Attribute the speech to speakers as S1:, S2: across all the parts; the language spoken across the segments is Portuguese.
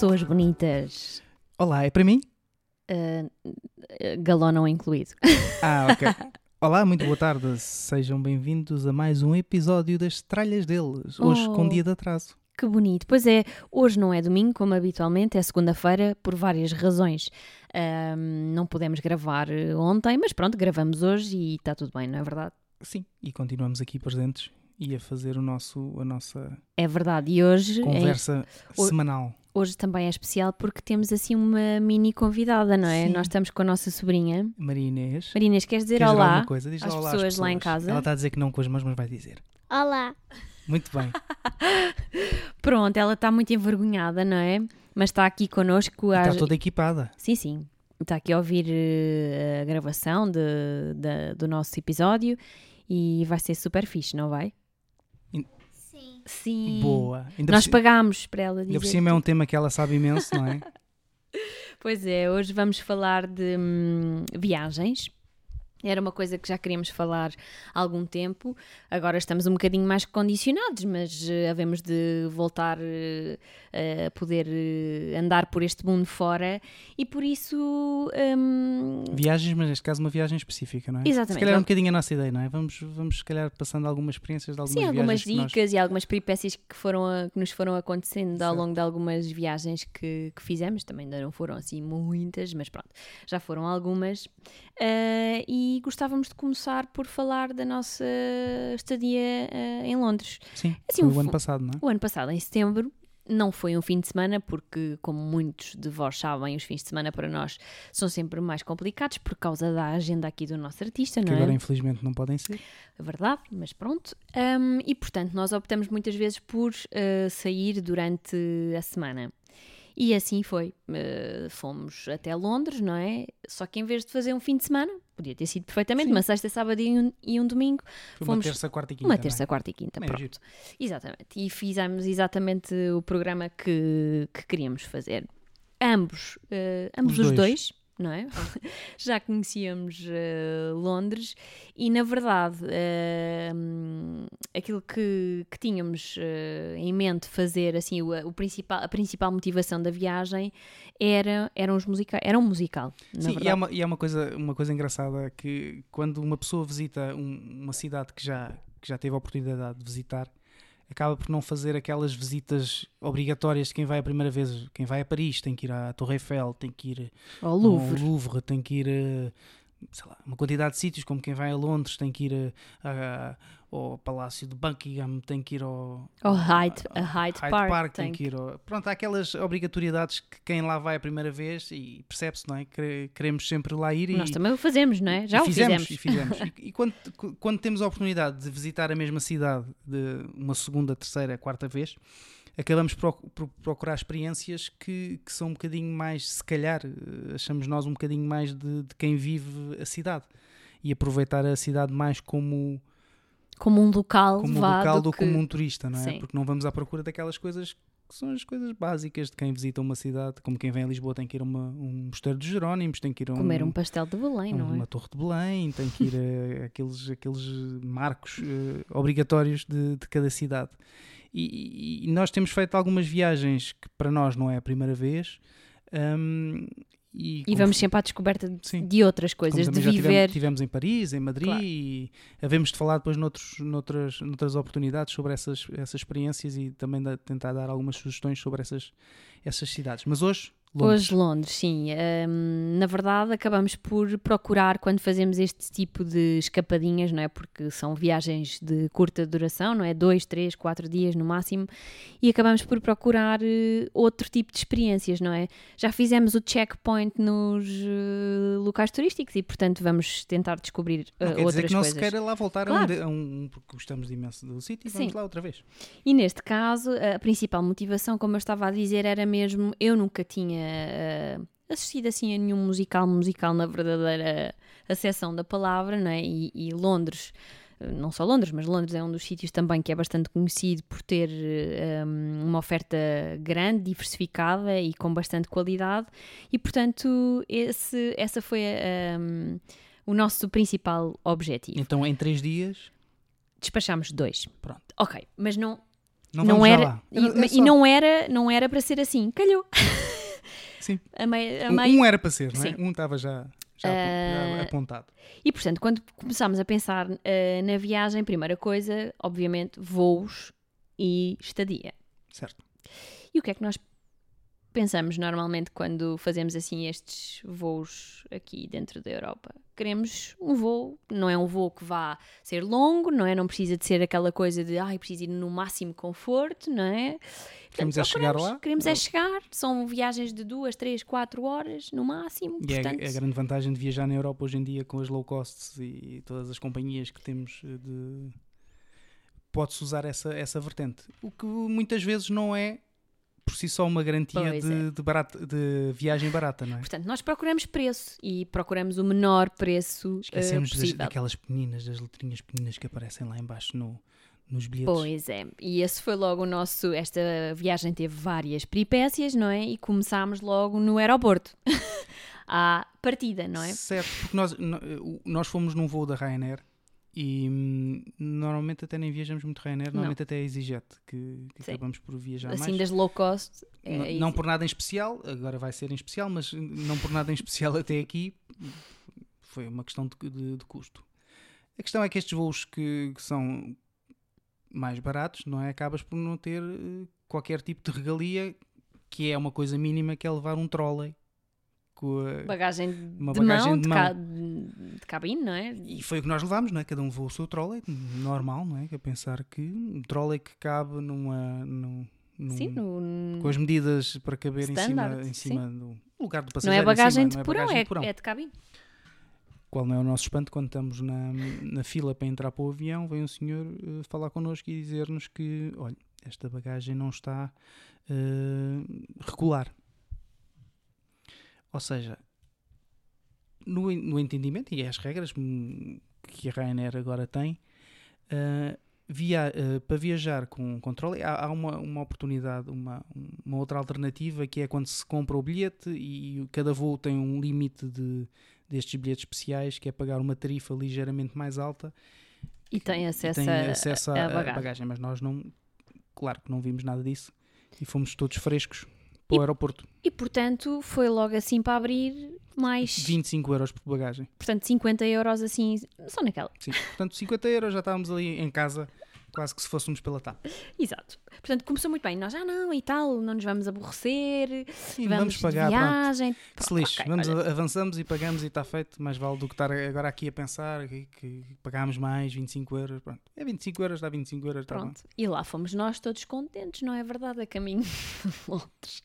S1: Pessoas bonitas.
S2: Olá, é para mim?
S1: Uh, galão não incluído.
S2: Ah, ok. Olá, muito boa tarde. Sejam bem-vindos a mais um episódio das Tralhas deles. Hoje
S1: Oh.
S2: com dia de atraso.
S1: Que bonito. Pois é, hoje não é domingo, como habitualmente, é segunda-feira, por várias razões. Não pudemos gravar ontem, mas pronto, gravamos hoje e está tudo bem, não é verdade?
S2: Sim, e continuamos aqui presentes e a fazer o nosso, a nossa
S1: É verdade. E hoje, é-
S2: conversa
S1: o-
S2: semanal.
S1: Hoje também é especial porque temos assim uma mini convidada, não é?
S2: Sim.
S1: Nós estamos com a nossa sobrinha.
S2: Maria Inês.
S1: Queres dizer
S2: queres dizer
S1: olá?
S2: alguma coisa? Diz
S1: às
S2: olá
S1: pessoas lá em casa?
S2: Ela está a dizer que não com as mãos, mas vai dizer.
S3: Olá.
S2: Muito bem.
S1: Pronto, ela está muito envergonhada, não é? Mas está aqui connosco.
S2: E
S1: às-
S2: Está toda equipada.
S1: Sim, sim. Está aqui a ouvir eh, a gravação de, da- do nosso episódio e vai ser super fixe, não vai?
S3: Sim.
S1: Sim.
S2: Boa. Ainda
S1: Nós
S2: por,
S1: pagámos para ela dizer.
S2: ainda por cima é um tema que ela sabe imenso, não é?
S1: Pois é, hoje vamos falar de hum, viagens. Era uma coisa que já queríamos falar há algum tempo. Agora estamos um bocadinho mais condicionados, mas eh, havemos de voltar eh, a poder eh, andar por este mundo fora e por isso. hum,
S2: Viagens, mas neste caso uma viagem específica, não é?
S1: Exatamente.
S2: Se calhar é um bocadinho a nossa ideia, não é? Vamos, vamos se calhar passando algumas experiências de algumas
S1: Sim, algumas
S2: que nós-
S1: dicas e algumas peripécias que, foram a- que nos foram acontecendo ao
S2: Certo.
S1: longo de algumas viagens que, que fizemos. Também ainda não foram assim muitas, mas pronto, já foram algumas. Ah, e gostávamos de começar por falar da nossa estadia ah, em Londres.
S2: Sim,
S1: Assim,
S2: foi o ano passado, não é?
S1: O ano passado, em setembro, não foi um fim de semana, porque, como muitos de vós sabem, os fins de semana para nós são sempre mais complicados por causa da agenda aqui do nosso artista,
S2: Que
S1: não é?
S2: agora infelizmente não podem ser.
S1: É verdade, mas pronto. Um, e portanto, nós optamos muitas vezes por uh, sair durante a semana. E assim foi. Uh, fomos até Londres, não é? Só que em vez de fazer um fim de semana, podia ter sido perfeitamente
S2: Sim.
S1: uma sexta, sábado e um, e um domingo,
S2: Foi
S1: Fomos-
S2: uma terça, quarta e quinta.
S1: uma terça, quarta e quinta,
S2: Também é
S1: pronto. Exatamente. E fizemos exatamente o programa que, que queríamos fazer. Ambos, uh, ambos
S2: Os
S1: os,
S2: dois.
S1: dois. Não é? Já conhecíamos uh, Londres e, na verdade, uh, aquilo que, que tínhamos uh, em mente fazer, assim, o, o principal, a principal motivação da viagem era, eram os musica era um musical.
S2: Sim, e é, uma, e é uma, coisa, uma coisa engraçada que quando uma pessoa visita um- uma cidade que já, que já teve a oportunidade de visitar, acaba por não fazer aquelas visitas obrigatórias de quem vai a primeira vez. Quem vai a Paris tem que ir à Torre Eiffel, tem que ir
S1: Ao Louvre.
S2: ao Louvre, tem que ir sei lá, uma quantidade de sítios, como quem vai a Londres tem que ir a- a- ao Palácio de Buckingham, tem que ir ao,
S1: Ao Hyde- a Hyde Park,
S2: tem
S1: tem
S2: que ir ao, Pronto, há aquelas obrigatoriedades que quem lá vai a primeira vez e percebe-se, não é? Que queremos sempre lá ir e,
S1: Nós também o fazemos, não é? Já o
S2: fizemos.
S1: fizemos.
S2: E, fizemos. e, e quando, quando temos a oportunidade de visitar a mesma cidade de uma segunda, terceira, quarta vez, acabamos por, procurar experiências que, que são um bocadinho mais, se calhar, eh, achamos nós um bocadinho mais de, de quem vive a cidade e aproveitar a cidade mais como,
S1: Como um local,
S2: como um local
S1: do
S2: que como um turista, não é?
S1: Sim.
S2: Porque não vamos à procura daquelas coisas que são as coisas básicas de quem visita uma cidade, como quem vem a Lisboa tem que ir a uma, um mosteiro dos Jerónimos, tem que ir a um,
S1: Comer um pastel de Belém, não
S2: uma
S1: é?
S2: torre de Belém, tem que ir a aqueles, aqueles marcos eh, obrigatórios de, de cada cidade. E, e- nós temos feito algumas viagens que para nós não é a primeira vez. hum, e
S1: E vamos sempre à descoberta de,
S2: Sim.
S1: de outras coisas, de viver.
S2: tivemos, tivemos em Paris, em Madrid
S1: Claro.
S2: e havemos de falar depois noutros, noutras, noutras oportunidades sobre essas, essas experiências e também da- tentar dar algumas sugestões sobre essas, essas cidades. Mas hoje, Londres.
S1: Hoje Londres, sim. Hum, na verdade, acabamos por procurar quando fazemos este tipo de escapadinhas, não é? Porque são viagens de curta duração, não é? Dois, três, quatro dias no máximo, e acabamos por procurar eh, outro tipo de experiências, não é? Já fizemos o checkpoint nos eh, locais turísticos e, portanto, vamos tentar descobrir eh,
S2: Não quer
S1: outras
S2: dizer que não
S1: coisas.
S2: se queira lá voltar a, um,
S1: Claro.
S2: a um, porque gostamos de imenso do sítio e vamos lá outra vez.
S1: E neste caso, a principal motivação, como eu estava a dizer, era mesmo eu nunca tinha eh, assistido assim a nenhum musical, musical na verdadeira acessão da palavra, não é? E, e Londres, eh, não só Londres, mas Londres é um dos sítios também que é bastante conhecido por ter eh, um, uma oferta grande, diversificada e com bastante qualidade, e portanto, esse, essa foi um, o nosso principal objetivo.
S2: Então, em três dias,
S1: Despachámos dois.
S2: Pronto.
S1: Ok, mas não.
S2: Não,
S1: não era, e,
S2: Era- é
S1: e
S2: só-
S1: não era não era para ser assim calhou
S2: Sim.
S1: a meio, a
S2: Um-
S1: meio-
S2: Um era para ser, não é?
S1: Sim.
S2: Um estava já, já, já apontado.
S1: e portanto quando começámos a pensar eh, na viagem primeira coisa obviamente voos e estadia
S2: Certo.
S1: e o que é que nós pensamos normalmente quando fazemos assim estes voos aqui dentro da Europa queremos um voo não é um voo que vá ser longo não é não precisa de ser aquela coisa de ai preciso ir no máximo conforto não é
S2: Queremos é chegar lá.
S1: Queremos é chegar. São viagens de duas, três, quatro horas no máximo.
S2: E é,
S1: portanto,
S2: é a grande vantagem de viajar na Europa hoje em dia com as low costs e todas as companhias que temos eh, de. Pode-se usar essa, essa vertente. O que muitas vezes não é por si só uma garantia de,
S1: é.
S2: de, barata, de viagem barata, não é?
S1: portanto, nós procuramos preço e procuramos o menor preço eh,
S2: Esquecemos das,
S1: possível.
S2: daquelas pequeninas, das letrinhas pequeninas que aparecem lá embaixo no, nos bilhetes.
S1: Pois é, e esse foi logo o nosso. Esta viagem teve várias peripécias, não é? E começámos logo no aeroporto. à partida, não é?
S2: Certo, porque nós, nós fomos num voo da Ryanair e hum, normalmente até nem viajamos muito Ryanair, normalmente até é EasyJet que, que
S1: Sim.
S2: acabamos por viajar
S1: Assim,
S2: mais.
S1: das low cost. é
S2: N- não por nada em especial, agora vai ser em especial, mas não por nada em especial até aqui foi uma questão de, de- de custo. A questão é que estes voos que, que são mais baratos, não é? Acabas por não ter eh, qualquer tipo de regalia, que é uma coisa mínima, que é levar um trolley. Com a-
S1: Bagagem
S2: Uma
S1: de
S2: bagagem
S1: mão,
S2: de mão.
S1: ca- de cabine, não é?
S2: E foi o que nós levámos, não é? Cada um levou o seu trolley, normal, não é? Que é pensar que um trolley que cabe numa. Num, num-
S1: Sim, no,
S2: com as medidas para caber em cima,
S1: Standard,
S2: em
S1: sim.
S2: cima do lugar do
S1: não
S2: passageiro.
S1: é
S2: em
S1: bagagem
S2: cima,
S1: de
S2: não é
S1: porão,
S2: bagagem
S1: é,
S2: de porão.
S1: é de cabine.
S2: Qual não é o nosso espanto quando estamos na, na fila para entrar para o avião, vem um senhor eh, falar connosco e dizer-nos que, olha, esta bagagem não está eh, regular. Ou seja, no, no entendimento, e as regras hum, que a Ryanair agora tem, eh, via- eh, para viajar com controle, há, há uma, uma oportunidade, uma, uma outra alternativa que é quando se compra o bilhete e cada voo tem um limite de, destes bilhetes especiais que é pagar uma tarifa ligeiramente mais alta
S1: E tem
S2: e
S1: acesso,
S2: tem
S1: a,
S2: acesso
S1: a,
S2: à
S1: a
S2: à
S1: bagagem.
S2: bagagem. Mas nós não, claro que não vimos nada disso e fomos todos frescos para o
S1: E-
S2: aeroporto.
S1: E portanto foi logo assim para abrir mais,
S2: 25 euros por bagagem.
S1: portanto 50 euros assim, só naquela.
S2: Sim. Portanto, 50 euros já estávamos ali em casa, quase que se fôssemos pela TAP.
S1: Exato. Portanto começou muito bem. Nós já não e tal, não nos vamos aborrecer,
S2: Sim,
S1: vamos,
S2: vamos, pagar. pronto.
S1: viagem.
S2: Se
S1: Pronto,
S2: lixe,
S1: ok,
S2: vamos,
S1: olha.
S2: avançamos e pagamos e está feito, mais vale do que estar agora aqui a pensar que, que pagámos mais 25 euros. Pronto, é 25 euros, dá 25 euros, está bom.
S1: Pronto. E lá fomos nós todos contentes, não é verdade? A caminho de Londres.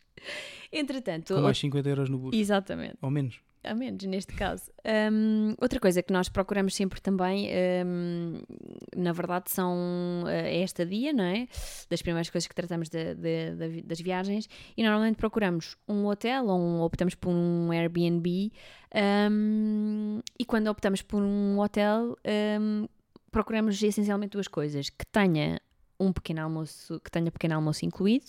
S1: Entretanto,
S2: Com mais 50 euros no bucho,
S1: exatamente.
S2: ou menos.
S1: A menos neste caso. Hum, outra coisa que nós procuramos sempre também, hum, na verdade, são é esta dia, não é? Das primeiras coisas que tratamos de- de- vi- das viagens. E normalmente procuramos um hotel ou um- optamos por um Airbnb. hum, e quando optamos por um hotel, procuramos essencialmente duas coisas: que tenha um pequeno almoço, que tenha pequeno almoço incluído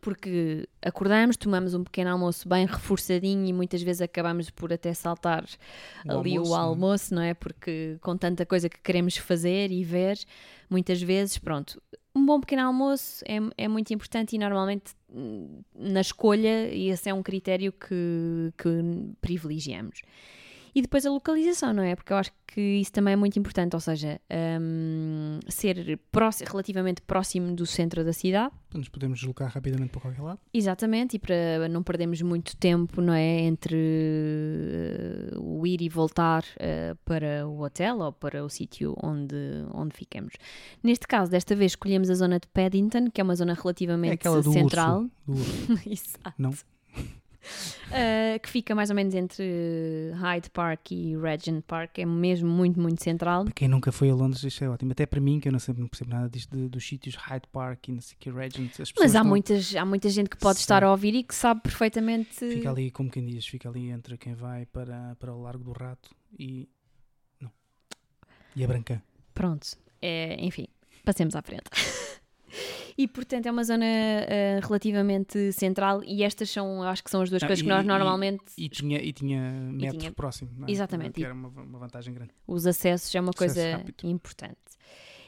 S1: porque acordamos, tomamos um pequeno almoço bem reforçadinho e muitas vezes acabamos por até saltar
S2: O
S1: ali
S2: almoço,
S1: o
S2: é?
S1: almoço, não é? Porque com tanta coisa que queremos fazer e ver, muitas vezes, pronto, um bom pequeno almoço é, é muito importante e normalmente hum, na escolha esse é um critério que, que privilegiamos. E depois a localização, não é? Porque eu acho que isso também é muito importante, ou seja, hum, ser próximo, relativamente próximo do centro da cidade,
S2: Portanto, nos podemos deslocar rapidamente para qualquer lado.
S1: Exatamente, e para não perdermos muito tempo, não é? Entre eh, o ir e voltar eh, para o hotel ou para o sítio onde, onde ficamos. Neste caso, desta vez escolhemos a zona de Paddington, que é uma zona
S2: É
S1: relativamente
S2: aquela do
S1: central.
S2: urso. Do urso.
S1: Exato.
S2: Não?
S1: Eh, que fica mais ou menos entre Hyde Park e Regent Park, é mesmo muito, muito central.
S2: Para quem nunca foi a Londres, isto é ótimo. Até para mim, que eu não, sei, não percebo nada disto de- dos sítios Hyde Park e não sei que, Regent. As pessoas
S1: Mas há,
S2: estão-
S1: muitas, há muita gente que pode
S2: Sim.
S1: estar a ouvir e que sabe perfeitamente.
S2: Fica ali, como quem diz, fica ali entre quem vai para, para o Largo do Rato e. Não. E a Brancã.
S1: Pronto, é, enfim, passemos à frente. e portanto é uma zona eh, relativamente central e estas são, acho que são as duas
S2: Ah,
S1: coisas que
S2: e-
S1: nós
S2: e-
S1: normalmente,
S2: E tinha, e tinha metro
S1: tinha-
S2: próximo. não é?
S1: Exatamente.
S2: Que era uma, uma vantagem grande.
S1: os acessos é uma
S2: Acesso
S1: coisa
S2: rápido.
S1: importante.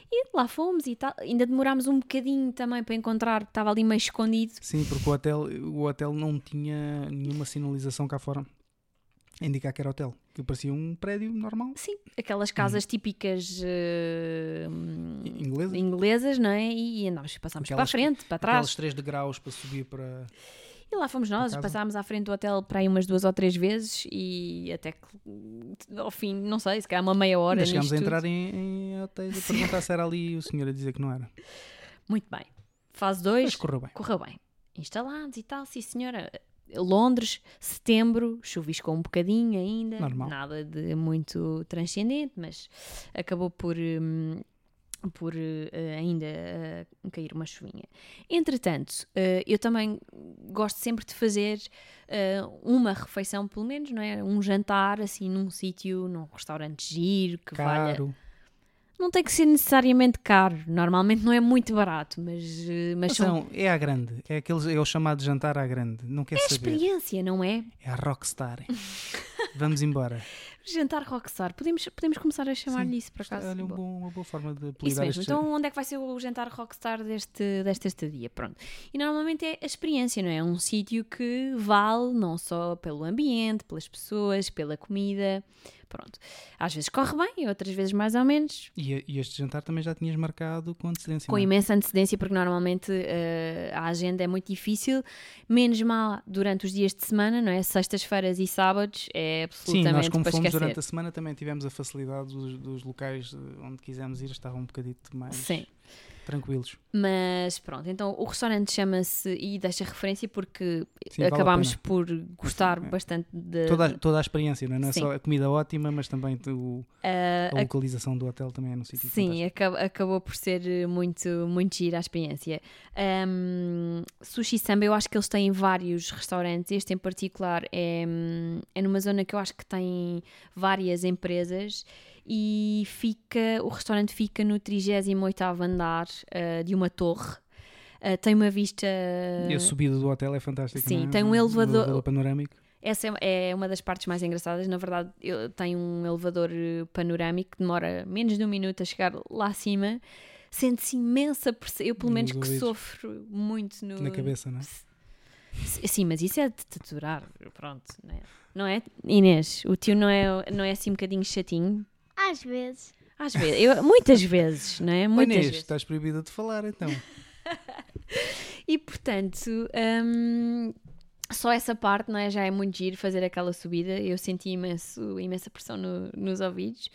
S1: E lá fomos e tal. Ainda demorámos um bocadinho também para encontrar, estava ali meio escondido.
S2: Sim, porque o hotel, o hotel não tinha nenhuma sinalização cá fora a indicar que era hotel. Que parecia um prédio normal.
S1: Sim, aquelas casas típicas uh,
S2: Inglesas?
S1: inglesas, não é? E andámos, passámos para a
S2: Aquelas-
S1: frente, para trás.
S2: Aqueles três degraus para subir para.
S1: E lá fomos nós, passámos à frente do hotel para aí umas duas ou três vezes e até que ao fim, não sei, se calhar uma meia hora.
S2: Ainda chegámos a
S1: tudo.
S2: entrar em, em hotéis a perguntar se era ali e o senhor a dizer que não era.
S1: Muito bem. Fase
S2: Mas
S1: 2,
S2: correu bem.
S1: correu bem. Instalados e tal, sim senhora. Londres, setembro, chuviscou um bocadinho ainda,
S2: Normal.
S1: nada de muito transcendente, mas acabou por, hum, por eh, ainda eh, cair uma chuvinha. Entretanto, eh, eu também gosto sempre de fazer uma refeição, pelo menos, não é? Um jantar assim num sítio, num restaurante giro, que valha
S2: Caro.
S1: Não tem que ser necessariamente caro. Normalmente não é muito barato, mas, eh, mas são,
S2: não, é à grande. É, aqueles, é o chamado jantar à grande. Não quer
S1: é
S2: saber.
S1: experiência, não é?
S2: É a rockstar. Vamos embora.
S1: Jantar rockstar. Podemos, podemos começar a chamar-lhe isso, por acaso.
S2: Olha, um bom- uma boa forma de
S1: Isso mesmo. Então, onde é que vai ser o jantar rockstar deste, desta estadia? Pronto. E normalmente é a experiência, não é? É um sítio que vale não só pelo ambiente, pelas pessoas, pela comida. Pronto. Às vezes corre bem, outras vezes mais ou menos.
S2: E, e este jantar também já tinhas marcado com antecedência.
S1: com
S2: é?
S1: imensa antecedência, porque normalmente eh, a agenda é muito difícil, menos mal durante os dias de semana, não é? Sextas-feiras e sábados é
S2: Sim,
S1: absolutamente
S2: nós como fomos
S1: esquecer.
S2: durante a semana também tivemos a facilidade dos, dos locais onde quisemos ir, estavam um bocadito mais
S1: Sim,
S2: tranquilos.
S1: mas pronto, então o restaurante chama-se e deixa referência porque
S2: Sim, vale
S1: acabámos por gostar
S2: É.
S1: bastante de,
S2: Toda, a- toda a experiência, não é? Não é
S1: Sim.
S2: só a comida ótima, mas também o-
S1: eh,
S2: a
S1: a-
S2: localização do hotel também é no sítio
S1: Sim,
S2: fantástico.
S1: acab- acabou por ser eh, muito, muito gira a experiência. Ahm, sushi Samba, eu acho que eles têm vários restaurantes. Este em particular é, hum, é numa zona que eu acho que tem várias empresas e fica, o restaurante fica no 38º andar eh, de uma torre. Eh, tem uma vista...
S2: E a subida do hotel é fantástica.
S1: Sim,
S2: é?
S1: tem um
S2: Do- do
S1: elevador-
S2: panorâmico.
S1: Essa é é uma das partes mais engraçadas. Na verdade, tem um elevador eh, panorâmico que demora menos de um minuto a chegar lá acima. Sente-se imensa pressão. Eu, pelo
S2: Nos
S1: menos, que sofro muito no.
S2: Na cabeça, não é?
S1: Sim, mas isso é de taturar. Pronto, não é? Não é? Inês, o tio não é, não é assim um bocadinho chatinho?
S3: Às vezes.
S1: Às vezes, eu, muitas vezes, não é?
S2: Oi,
S1: Muitas
S2: Inês,
S1: vezes.
S2: estás proibida de falar então.
S1: E portanto, hum, só essa parte não é? já é muito giro fazer aquela subida. Eu senti imenso, imensa pressão no- nos ouvidos.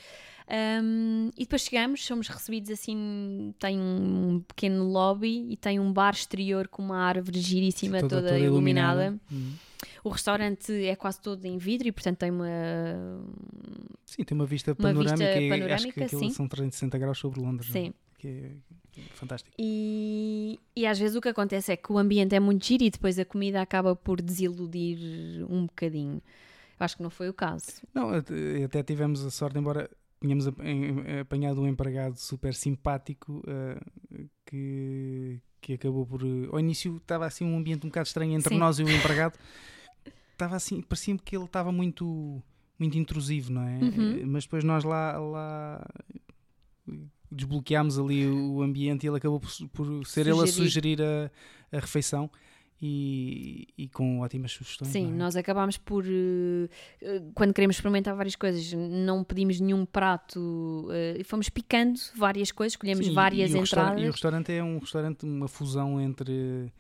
S1: Hum, e depois chegamos, somos recebidos assim. Tem um pequeno lobby e tem um bar exterior com uma árvore giríssima, toda, iluminada.
S2: Hum.
S1: O restaurante é quase todo em vidro e, portanto, tem uma.
S2: Sim, tem uma vista
S1: Uma vista
S2: panorâmica e acho que
S1: panorâmica, sim.
S2: são 360 graus sobre Londres. não é?
S1: Sim.
S2: Que é fantástico.
S1: E, e às vezes o que acontece é que o ambiente é muito giro e depois a comida acaba por desiludir um bocadinho. Eu acho que não foi o caso.
S2: Não, até tivemos a sorte, embora tínhamos apanhado um empregado super simpático eh, que, que acabou por. eh, Ao início estava assim um ambiente um bocado estranho entre
S1: Sim.
S2: nós e o empregado. Estava assim, parecia-me que ele estava muito, muito intrusivo, não é?
S1: Uhum.
S2: Eh, Mas depois nós lá, lá desbloqueámos ali o ambiente e ele acabou por, por ser ele a
S1: Sugerir.
S2: sugerir a, a refeição. E, e com ótimas sugestões.
S1: Sim,
S2: é?
S1: nós acabámos por, eh, eh, quando queremos experimentar várias coisas, não pedimos nenhum prato eh, e fomos picando várias coisas, escolhemos
S2: Sim,
S1: várias
S2: e
S1: entradas.
S2: E o restaurante é um restaurante, uma fusão entre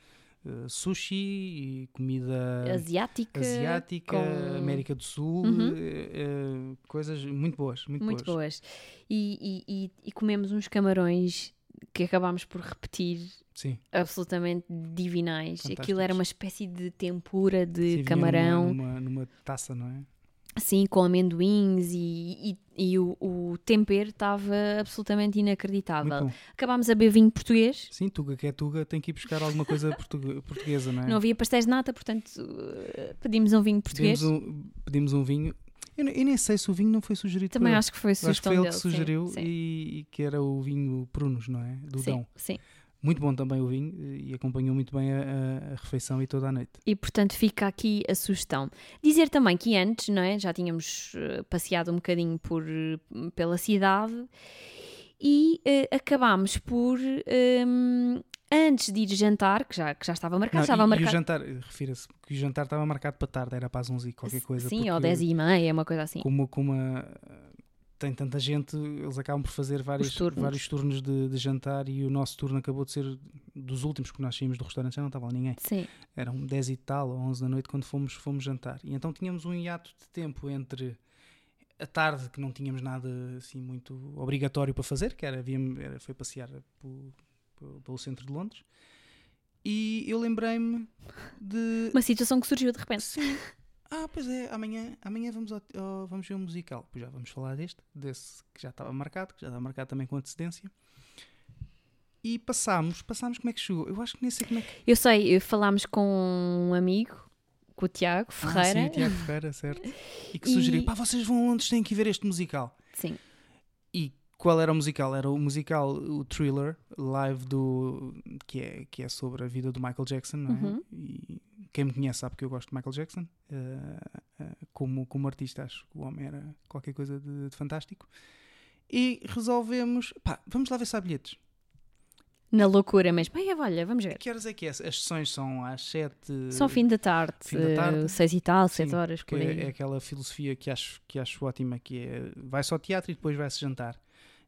S2: eh, sushi e comida
S1: asiática,
S2: asiática,
S1: com-
S2: América do Sul,
S1: Uhum.
S2: eh, coisas muito boas, muito,
S1: muito
S2: boas.
S1: boas. E- e- e comemos uns camarões que acabámos por repetir
S2: Sim,
S1: absolutamente divinais. Aquilo era uma espécie de tempura de
S2: Sim,
S1: camarão.
S2: Numa, numa, numa taça, não é?
S1: Assim, com amendoins e, e, e o, o tempero estava absolutamente inacreditável. Acabámos a beber vinho português,
S2: Sim, Tuga que é Tuga tem que ir buscar alguma coisa portugue- portuguesa, não é?
S1: não havia pastéis de nata, portanto uh, pedimos um vinho português.
S2: pedimos, um, pedimos um vinho. Eu, eu nem sei se o vinho não foi sugerido
S1: Também acho que foi
S2: Eu acho que
S1: sugestão
S2: foi ele
S1: dele.
S2: que
S1: sim,
S2: sugeriu
S1: sim,
S2: E, e que era o vinho Prunos, não é? Do
S1: sim,
S2: Dão.
S1: sim.
S2: Muito bom também o vinho e acompanhou muito bem a, a- refeição e toda a noite.
S1: E portanto fica aqui a sugestão. Dizer também que antes, não é? Já tínhamos eh, passeado um bocadinho por, eh, pela cidade e uh, acabámos por. Um, antes de ir jantar, que já, que já estava marcado,
S2: Não,
S1: estava
S2: e,
S1: marcado.
S2: e o jantar, refira-se, que o jantar estava marcado para tarde, era para as 11 e qualquer coisa.
S1: Sim, ou
S2: porque
S1: 10 e meia, uma coisa assim.
S2: Como, como a- tem tanta gente, eles acabam por fazer vários
S1: turnos.
S2: vários turnos de, de jantar e o nosso turno acabou de ser dos últimos, porque nós saímos do restaurante, já não estava lá ninguém.
S1: Sim,
S2: Eram 10 e tal, ou 11 da noite, quando fomos, fomos jantar. E então tínhamos um hiato de tempo entre a tarde, que não tínhamos nada assim muito obrigatório para fazer, que era, havíamos- era foi passear pelo, pelo- centro de Londres. E eu lembrei-me de.
S1: uma situação que surgiu de repente.
S2: Sim. Ah, pois é, amanhã, amanhã vamos, ao- ao- vamos ver um musical. Pois já vamos falar deste, desse que já estava marcado, que já estava marcado também com antecedência. E passámos, passámos como é que chegou? Eu acho que nem sei como é que.
S1: Eu sei, falámos com um amigo, com o Tiago
S2: Ah,
S1: Ferreira.
S2: sim, Tiago Ferreira, certo. E que
S1: E-
S2: sugeriu, pá, vocês vão a Londres, têm que ver este musical.
S1: Sim.
S2: Qual era o musical? Era o musical, o Thriller, live do. que é, que é sobre a vida do Michael Jackson, não é?
S1: Uhum.
S2: E quem me conhece sabe que eu gosto de Michael Jackson. eh, eh, como, como artista, acho que o homem era qualquer coisa de, de fantástico. E resolvemos, pá, vamos lá ver se há bilhetes.
S1: Na loucura mesmo. Ai, olha, vamos ver.
S2: Que horas é que é? As sessões são às 7.
S1: Só fim da tarde,
S2: fim da tarde.
S1: eh, seis e tal,
S2: Sim,
S1: sete horas,
S2: que
S1: por aí.
S2: é, é aquela filosofia que acho, que acho ótima, que é vai-se ao teatro e depois vai-se jantar.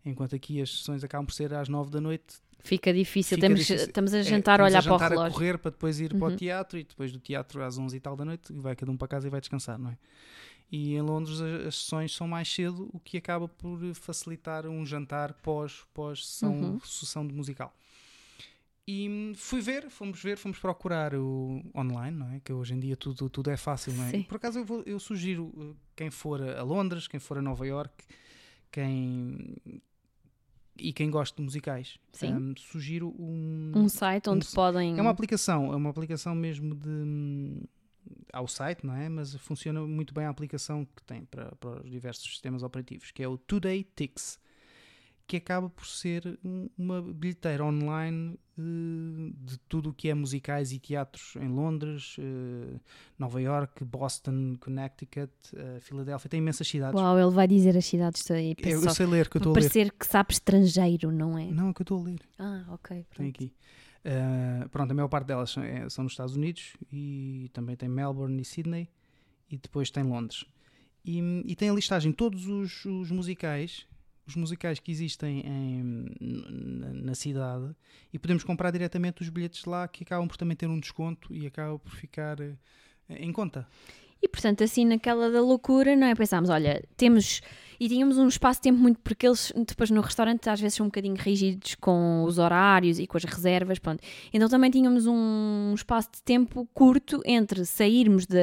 S2: Enquanto aqui as sessões acabam por ser às 9 da noite.
S1: Fica difícil,
S2: Fica
S1: Temos,
S2: difícil.
S1: estamos a
S2: É,
S1: jantar a
S2: estamos
S1: olhar
S2: jantar
S1: para o
S2: a
S1: relógio.
S2: correr para depois ir para
S1: Uhum.
S2: o teatro e depois do teatro às 11 e tal da noite vai cada um para casa e vai descansar, não é? E em Londres as, as sessões são mais cedo, o que acaba por facilitar um jantar pós, pós sessão,
S1: Uhum.
S2: sessão de musical. E fui ver, fomos ver, fomos procurar o online, não é? Que hoje em dia tudo, tudo é fácil, não é? Por acaso eu, vou- eu sugiro uh, quem for a Londres, quem for a Nova York, quem e quem gosta de musicais, hum, sugiro um,
S1: Um site onde
S2: um-
S1: podem.
S2: é uma aplicação, é uma aplicação mesmo de hum, ao site, não é? Mas funciona muito bem a aplicação que tem para, para os diversos sistemas operativos, que é o Today Tix, que acaba por ser um- uma bilheteira online eh, de tudo o que é musicais e teatros em Londres, eh, Nova York, Boston, Connecticut, eh, Filadélfia, tem imensas cidades.
S1: Uau, ele vai dizer as cidades aí.
S2: Eu, eu sei ler, que eu estou a ler.
S1: parecer que sabe estrangeiro, não é?
S2: Não, é que eu estou a ler.
S1: Ah, ok.
S2: Tem
S1: pronto.
S2: aqui. Uh, pronto, a maior parte delas são, é- são nos Estados Unidos e também tem Melbourne e Sydney e depois tem Londres. E, e tem a listagem todos os, os musicais, os musicais que existem em- na, cidade e podemos comprar diretamente os bilhetes lá que acabam por também ter um desconto e acaba por ficar eh, em conta.
S1: E portanto, assim, naquela da loucura, não é? Pensámos, olha, temos. E tínhamos um espaço de tempo muito. Porque eles, depois no restaurante, às vezes são um bocadinho rígidos com os horários e com as reservas, pronto. Então também tínhamos um espaço de tempo curto entre sairmos da-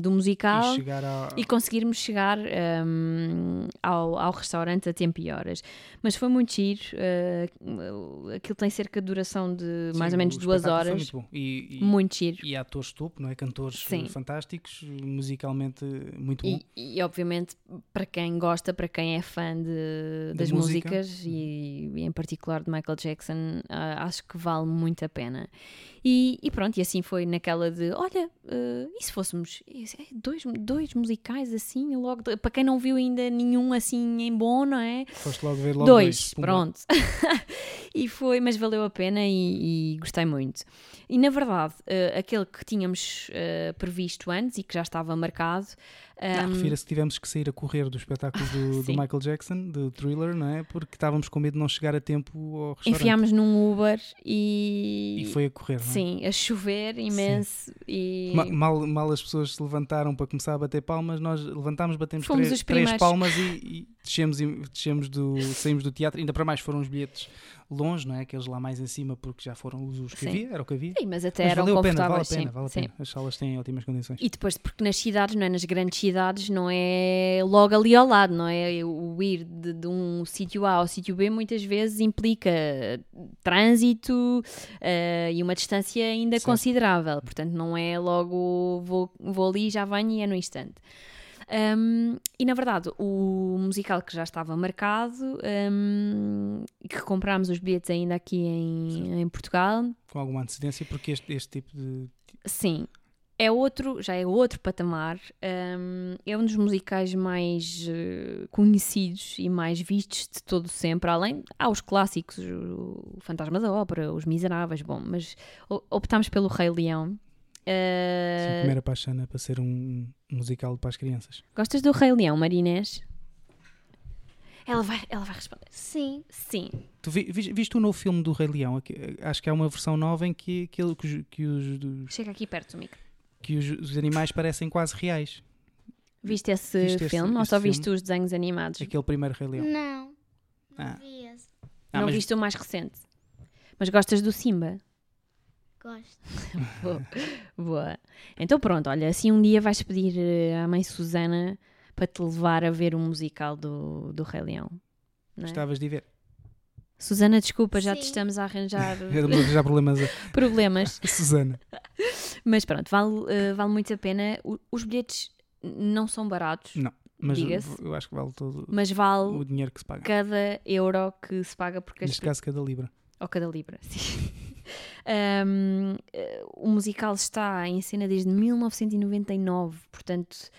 S1: do musical
S2: E a.
S1: e conseguirmos chegar hum, ao, ao restaurante a tempo e horas. Mas foi muito giro. uh, aquilo tem cerca de duração de mais
S2: Sim,
S1: ou menos duas horas.
S2: Muito. E, e,
S1: Muito giro.
S2: e atores topo, não é? Cantores
S1: Sim.
S2: fantásticos, musicalmente muito bom.
S1: E, e, obviamente para quem gosta, para quem é fã de,
S2: Da
S1: das
S2: música.
S1: músicas e, e em particular de Michael Jackson, ah, acho que vale muito a pena. E, e pronto, e assim foi naquela de: olha, ah, e se fôssemos é, dois, dois musicais assim, logo, para quem não viu ainda nenhum assim em bom, não é?
S2: Foste logo ver logo
S1: dois,
S2: pumba.
S1: pronto. e foi, mas valeu a pena e, e gostei muito. E na verdade, eh, aquele que tínhamos eh, previsto antes e que já estava marcado.
S2: Ah,
S1: ehm,
S2: Refira-se que tivemos que sair a correr do espetáculo do, do
S1: Sim.
S2: Michael Jackson, do Thriller, não é? Porque estávamos com medo de não chegar a tempo ao restaurante.
S1: enfiámos num Uber e.
S2: E foi a correr, não é?
S1: Sim, a chover imenso e.
S2: Ma- Mal, mal as pessoas se levantaram para começar a bater palmas, nós levantámos, batemos
S1: Fomos
S2: três, três palmas e, e descemos, descemos do, saímos do teatro. Ainda para mais foram os bilhetes longe, não é? Aqueles lá mais em cima, porque já foram os, os que
S1: Sim.
S2: havia, era o que havia.
S1: Sim, mas até
S2: Mas
S1: eram
S2: valeu a pena, vale a
S1: confortáveis.
S2: pena,
S1: sim,
S2: vale a
S1: sim.
S2: pena. As salas têm ótimas condições.
S1: E depois, porque nas cidades, não é? Nas grandes cidades, não é logo ali ao lado, não é? O ir de, de um sítio A ao sítio B muitas vezes implica trânsito eh, e uma distância ainda
S2: Certo.
S1: considerável. Portanto, não é logo vou, vou ali, já venho e é no instante. Um, e na verdade, o musical que já estava marcado um, que comprámos os bilhetes ainda aqui em, em Portugal,
S2: Com alguma antecedência, porque este, este tipo de.
S1: sim, é outro, já é outro patamar. Um, é um dos musicais mais uh, conhecidos e mais vistos de todo sempre. Além, há os clássicos, o Fantasma da Ópera, Os Miseráveis, bom, mas optámos pelo Rei Leão.
S2: Uh... Sim, primeira paixão é para ser um musical para as crianças.
S1: Gostas do Rei Leão, Marinês? Ela vai, ela vai responder.
S3: Sim.
S1: Sim.
S2: Tu vi, viste o novo filme do Rei Leão? Acho que há uma versão nova em que, que, que, os, que os.
S1: Chega aqui perto do micro.
S2: Que os, os animais parecem quase reais.
S1: Viste esse viste filme esse, ou só viste os desenhos animados?
S2: Aquele primeiro Rei Leão.
S3: Não. Não ah. vi esse.
S1: Ah, não mas... viste o mais recente. Mas gostas do Simba?
S3: Gosto.
S1: Boa. Boa. Então pronto, olha, assim um dia vais pedir eh, à mãe Susana para te levar a ver um musical do, do Rei Leão.
S2: É? Gostavas de ver?
S1: Susana, desculpa, já Sim. te estamos a arranjar,
S2: já problemas.
S1: problemas.
S2: Susana.
S1: Mas pronto, vale, uh, vale muito a pena. O, os bilhetes não são baratos.
S2: Não. Mas eu acho que vale todo
S1: mas vale
S2: o dinheiro que se paga.
S1: Cada euro que se paga porque
S2: Neste caso, cada libra.
S1: Ou cada libra, sim. Um, eh, o musical está em cena desde 1999, portanto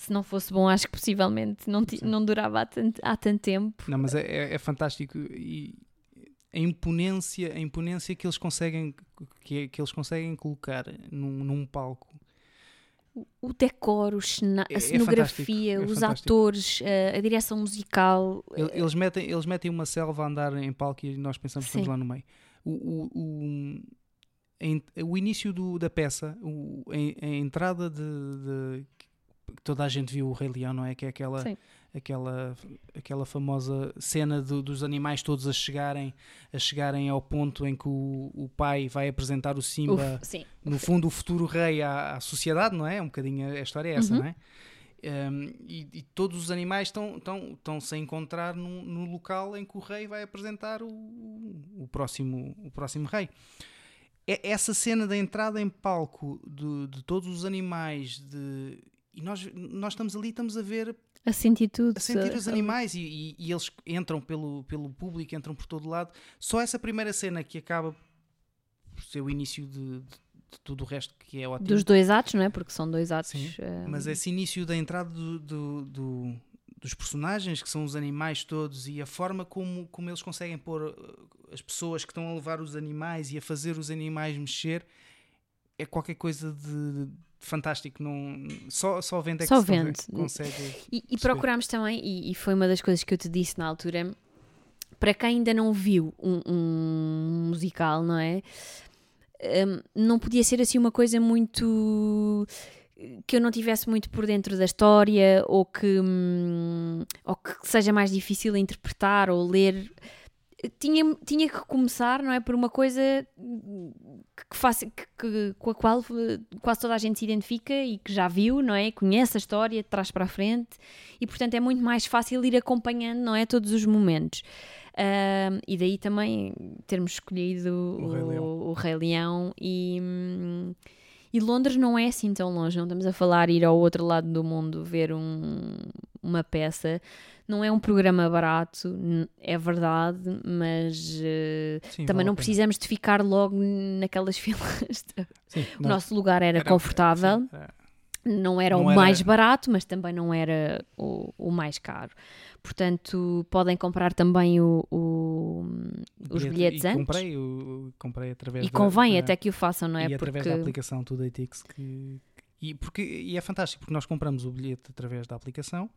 S1: se não fosse bom, acho que possivelmente não, não durava há tanto, há tanto tempo.
S2: Não, mas é, é, é, fantástico e a imponência, a imponência que eles conseguem que, que eles conseguem colocar num, num palco.
S1: O decor, a é, é cenografia, é os atores, a, a, direção musical.
S2: Eles metem, eles metem uma selva a andar em palco e nós pensamos que estamos lá no meio. O, o, o, o início do, da peça, o, a, a entrada de, de, toda a gente viu o Rei Leão, não é? Que é aquela, aquela, aquela famosa cena do, dos animais todos a chegarem, a chegarem ao ponto em que o, o pai vai apresentar o Simba,
S1: Uf,
S2: no fundo, o futuro rei à, à, sociedade, não é? Um bocadinho a história é essa, uhum. não é? Um, e, e, todos os animais estão, estão, estão-se a encontrar no, no, local em que o rei vai apresentar o, o, próximo, o próximo rei. Essa cena da entrada em palco de, de todos os animais, de e nós, nós estamos ali, estamos a ver.
S1: A sentir tudo.
S2: A sentir os animais e, e, e, eles entram pelo, pelo público, entram por todo lado. Só essa primeira cena que acaba por ser o início de, de, de tudo o resto que é ótimo.
S1: Dos dois atos, não é? Porque são dois atos.
S2: Sim, uh... Mas esse início da entrada do, do, do, dos personagens, que são os animais todos, e a forma como, como eles conseguem pôr eh, as pessoas que estão a levar os animais e a fazer os animais mexer, é qualquer coisa de fantástico. Não, só, só vendo é
S1: só
S2: que
S1: vendo.
S2: consegue.
S1: E, e procurámos também, e, e, foi uma das coisas que eu te disse na altura, para quem ainda não viu um, um musical, não é? Um, não podia ser assim uma coisa muito que eu não tivesse muito por dentro da história ou que, hum, ou que seja mais difícil interpretar ou ler tinha, tinha que começar, não é? Por uma coisa que, faça, que, que, com a qual quase toda a gente se identifica e que já viu, não é? Conhece a história de trás para a frente e, portanto, é muito mais fácil ir acompanhando, não é? Todos os momentos. Uh, e daí também termos escolhido o, o, Rei, Leão. O Rei Leão e. Hum, e Londres não é assim tão longe, não estamos a falar ir ao outro lado do mundo ver um, uma peça. Não é um programa barato, é verdade, mas uh, Sim, também vale não precisamos de ficar logo naquelas filas. Sim, o nosso lugar era, era confortável. Era não era não o era... mais barato, mas também não era o, o mais caro. Portanto, podem comprar também o, o, os bilhetes antes.
S2: Comprei, o, comprei através
S1: E convém da, até que o façam, não é?
S2: E através porque... da aplicação Tudatix que, e, porque, e é fantástico, porque nós compramos o bilhete através da aplicação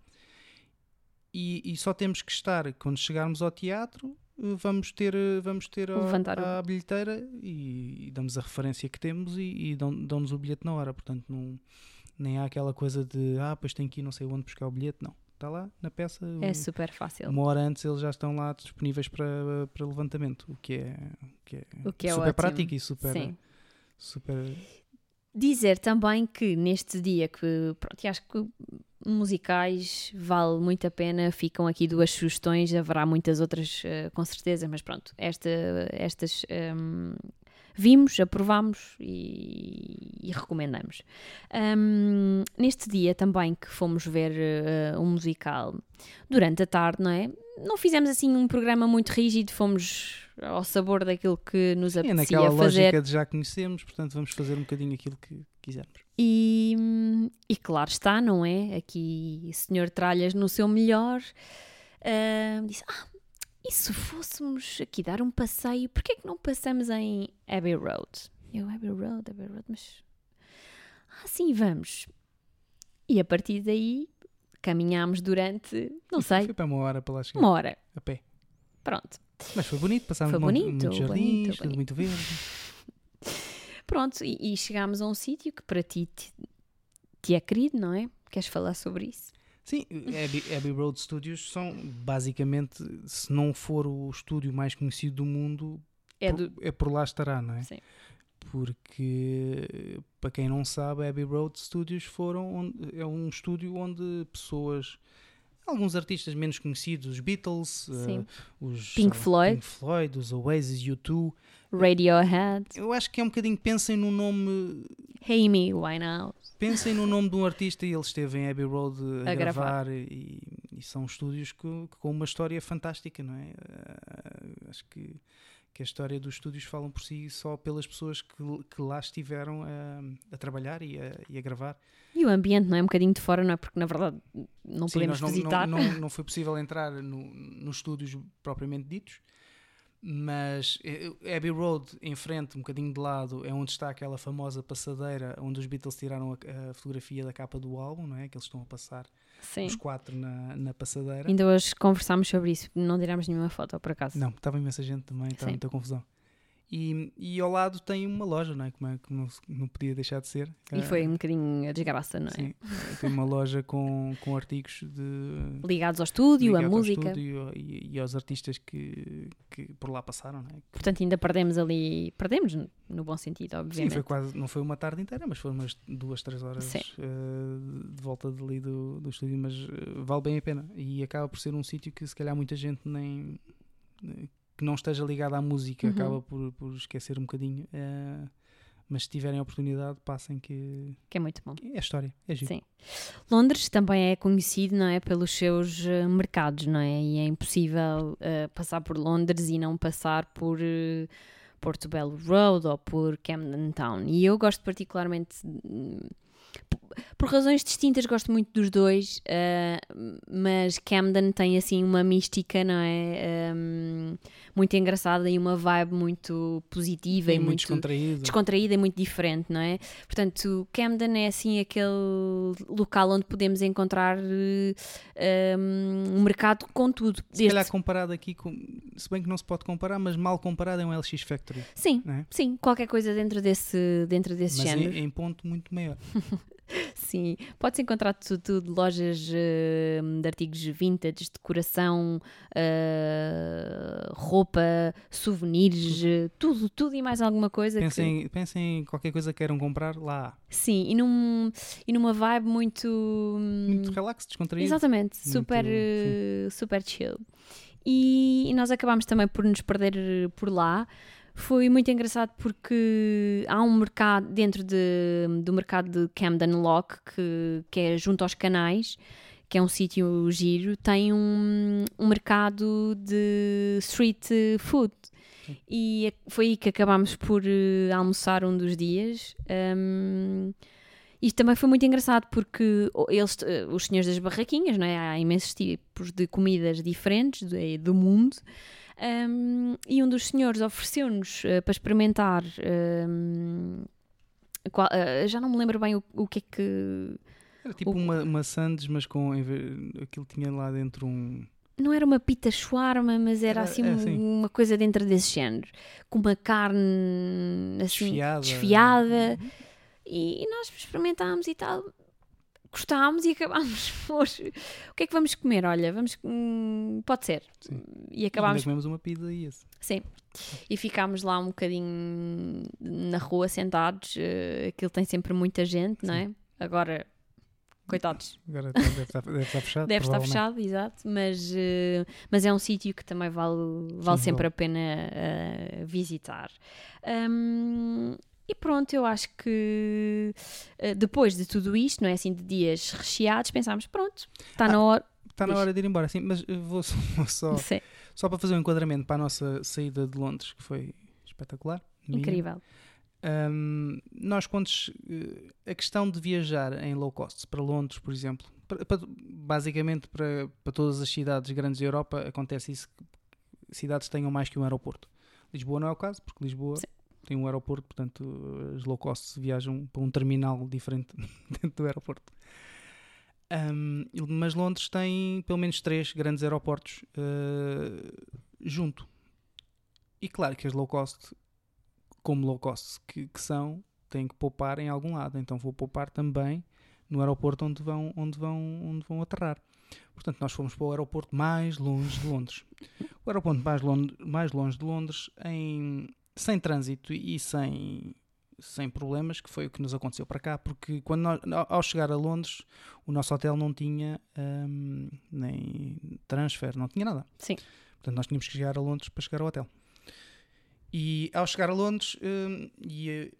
S2: e, e só temos que estar, quando chegarmos ao teatro, vamos ter, vamos ter a, a bilheteira e, e, damos a referência que temos e, e dão-nos o bilhete na hora. Portanto, não, nem há aquela coisa de ah, pois tem que ir não sei onde buscar o bilhete, não. Está lá na peça.
S1: É super fácil.
S2: Uma hora antes eles já estão lá disponíveis para, para levantamento, o que é, o que é,
S1: o que é
S2: super
S1: ótimo.
S2: prático e super, Sim. super.
S1: Dizer também que neste dia que pronto, acho que musicais vale muito a pena. Ficam aqui duas sugestões, haverá muitas outras uh, com certeza, mas pronto, esta, estas um, vimos, aprovámos e, e recomendamos. Um, neste dia também que fomos ver uh, um musical durante a tarde, não é? Não fizemos assim um programa muito rígido, fomos ao sabor daquilo que nos apetecia
S2: é naquela
S1: fazer.
S2: lógica de já conhecemos, portanto vamos fazer um bocadinho aquilo que quisermos.
S1: E, e claro está, não é? Aqui, Senhor Tralhas no seu melhor, uh, disse: Ah, e se fôssemos aqui dar um passeio, porquê é que não passamos em Abbey Road? Eu, Abbey Road, Abbey Road, mas. Ah, sim, vamos. E a partir daí caminhámos durante, não sei,
S2: Foi para uma hora para lá chegar.
S1: uma hora.
S2: A pé.
S1: Pronto.
S2: Mas foi bonito, passámos
S1: Foi
S2: muito,
S1: bonito,
S2: muitos jardins,
S1: bonito,
S2: tudo muito verde.
S1: Pronto, e, e chegámos a um sítio que para ti te, te é querido, não é? Queres falar sobre isso?
S2: Sim, Abbey, Abbey Road Studios são basicamente, se não for o estúdio mais conhecido do mundo,
S1: É
S2: por,
S1: do.
S2: é por lá estará, não é?
S1: Sim.
S2: Porque, para quem não sabe, Abbey Road Studios foram onde- é um estúdio onde pessoas, alguns artistas menos conhecidos, os Beatles, eh,
S1: Sim.
S2: os
S1: Pink
S2: lá,
S1: Floyd.
S2: Pink Floyd, os Oasis, U2,
S1: Radiohead.
S2: eu acho que é um bocadinho, pensem no nome
S1: Hey Me, Why Now?
S2: Pensem no nome de um artista e ele esteve em Abbey Road a,
S1: A gravar.
S2: gravar, e, e são estúdios que, que com uma história fantástica, não é? Ah, acho que, que a história dos estúdios falam por si só pelas pessoas que, que lá estiveram a, a trabalhar e a, e a gravar.
S1: E o ambiente, não é? Um bocadinho de fora, não é? Porque na verdade não
S2: Sim,
S1: podemos
S2: não,
S1: visitar.
S2: Não, não, não foi possível entrar no, nos estúdios propriamente ditos, mas eh, Abbey Road, em frente, um bocadinho de lado, é onde está aquela famosa passadeira onde os Beatles tiraram a, a fotografia da capa do álbum, não é? Que eles estão a passar
S1: Sim.
S2: os quatro na, na passadeira.
S1: Ainda hoje conversámos sobre isso, não tiramos nenhuma foto, por acaso.
S2: Não, estava imensa gente também, estava muita confusão. E, e ao lado tem uma loja, não é? Como é que não, não podia deixar de ser.
S1: E foi
S2: Ah,
S1: um bocadinho a desgraça, não é?
S2: Sim, tem uma loja com, com artigos de
S1: Ligados ao estúdio,
S2: ao
S1: música.
S2: estúdio e, e aos artistas que, que por lá passaram, não é?
S1: Portanto, ainda perdemos ali. Perdemos no- bom sentido,
S2: Sim,
S1: obviamente.
S2: foi quase, não foi uma tarde inteira, mas foram umas duas, três horas
S1: Sim.
S2: eh, de volta dali do, do estúdio, mas eh, vale bem a pena. E acaba por ser um sítio que se calhar muita gente nem que não esteja ligada à música
S1: Uhum.
S2: acaba por, por esquecer um bocadinho. eh, mas se tiverem a oportunidade, passem que,
S1: Que é muito bom.
S2: é história, é giro.
S1: Sim. Londres também é conhecido, não é, pelos seus eh, mercados, não é? E é impossível eh, passar por Londres e não passar por eh, Portobello Road ou por Camden Town. E eu gosto particularmente, hum, por razões distintas, gosto muito dos dois, eh, mas Camden tem assim uma mística, não é? Hum, muito engraçada e uma vibe muito positiva
S2: E
S1: e,
S2: muito descontraído.
S1: descontraída e muito diferente, não é? Portanto, Camden é assim aquele local onde podemos encontrar eh, um, um mercado com tudo.
S2: Se
S1: Desde-
S2: calhar comparado aqui, com, se bem que não se pode comparar, mas mal comparado é um LX Factory,
S1: Sim,
S2: é?
S1: sim, qualquer coisa dentro desse, dentro desse
S2: mas
S1: género.
S2: em, em ponto muito maior.
S1: Sim, pode-se encontrar tudo, tudo lojas eh, de artigos vintage, decoração, eh, roupa, souvenirs, tudo, tudo e mais alguma coisa. que-
S2: Pensem, pensem em qualquer coisa que queiram comprar lá.
S1: Sim, e, num, e numa vibe muito.
S2: Muito relax, descontraído.
S1: Exatamente,
S2: Muito,
S1: super,
S2: sim.
S1: eh, super chill. E, e nós acabámos também por nos perder eh, por lá. Foi muito engraçado porque há um mercado dentro de- do mercado de Camden Lock, que, que é junto aos canais, que é um sítio giro, tem um, um mercado de street food. E é- foi aí que acabámos por eh, almoçar um dos dias. Um, isto também foi muito engraçado porque eles, eh, os senhores das barraquinhas, não é? há imensos tipos de comidas diferentes do, do mundo. Um, e um dos senhores ofereceu-nos eh, para experimentar. um, qual- eh, já não me lembro bem o, o que é que.
S2: Era tipo
S1: O-
S2: uma, sandes, mas com aquilo tinha lá dentro um.
S1: Não era uma pita shawarma, mas era,
S2: Era-
S1: assim,
S2: é,
S1: um-
S2: sim.
S1: uma coisa dentro desse género. Com uma carne assim,
S2: Desfiada.
S1: desfiada. E, e nós experimentámos e tal. Gostámos e acabámos por. O que é que vamos comer? Olha, vamos. hum, pode ser.
S2: Sim.
S1: E
S2: E ainda
S1: acabámos.
S2: comemos uma pizza e esse.
S1: Sim. E ficámos lá um bocadinho na rua sentados. eh, aquilo tem sempre muita gente, não é? Agora, coitados,
S2: Agora tá- deve estar, deve estar fechado.
S1: Deve estar fechado, exato, mas, eh, mas é um sítio que também vale, vale
S2: Sim,
S1: sempre a pena eh, visitar. Hum, e pronto, eu acho que eh, depois de tudo isto, não é assim, de dias recheados, pensámos, pronto, está na hora.
S2: Está na hora de ir embora, sim, mas vou só, vou só, para fazer um enquadramento para a nossa saída de Londres, que foi espetacular. minha.
S1: incrível.
S2: Hum, nós, quando eh, a questão de viajar em low cost para Londres, por exemplo, para- para- basicamente para, para todas as cidades grandes da Europa, acontece isso que cidades tenham mais que um aeroporto. Lisboa não é o caso, porque Lisboa
S1: Sim.
S2: Tem um aeroporto, portanto, as low cost viajam para um terminal diferente dentro do aeroporto. Hum, mas Londres tem pelo menos três grandes aeroportos eh, junto. E claro que as low cost, como low cost que, que são, têm que poupar em algum lado. Então vou poupar também no aeroporto onde vão, onde vão, onde vão aterrar. Portanto, nós fomos para o aeroporto mais longe de Londres. O aeroporto mais longe, mais longe de Londres, em, sem trânsito e sem, sem problemas, que foi o que nos aconteceu para cá, porque quando nós, ao chegar a Londres, o nosso hotel não tinha hum, nem transfer, não tinha nada.
S1: Sim.
S2: Portanto, nós tínhamos que chegar a Londres para chegar ao hotel. E ao chegar a Londres, hum, e, eh,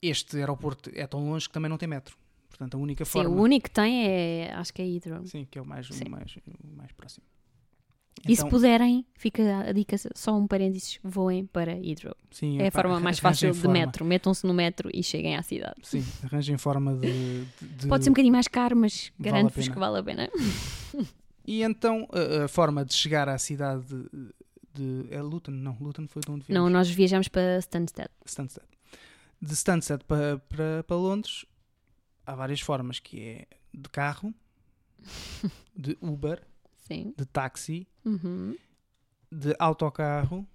S2: este aeroporto é tão longe que também não tem metro. Portanto, a única
S1: Sim,
S2: forma.
S1: o único que tem é, acho que é Heathrow.
S2: Sim, que é o mais,
S1: Sim.
S2: o mais, o mais próximo.
S1: E se
S2: Então,
S1: puderem, fica a dica, só um parênteses, voem para Heathrow.
S2: sim,
S1: É a forma mais fácil de
S2: forma.
S1: metro. Metam-se no metro e cheguem à cidade.
S2: Sim, arranjem forma de. de- de-
S1: Pode ser um bocadinho mais caro, mas
S2: Vale
S1: garanto-vos que vale a pena.
S2: E então a, a forma de chegar à cidade de. de é Luton? Não, Luton foi de onde viemos.
S1: Não, nós viajamos para Stansted.
S2: Stansted. De Stansted para, para, para Londres há várias formas, que é de carro, de Uber,
S1: Sim.
S2: de táxi,
S1: Uhum.
S2: de autocarro,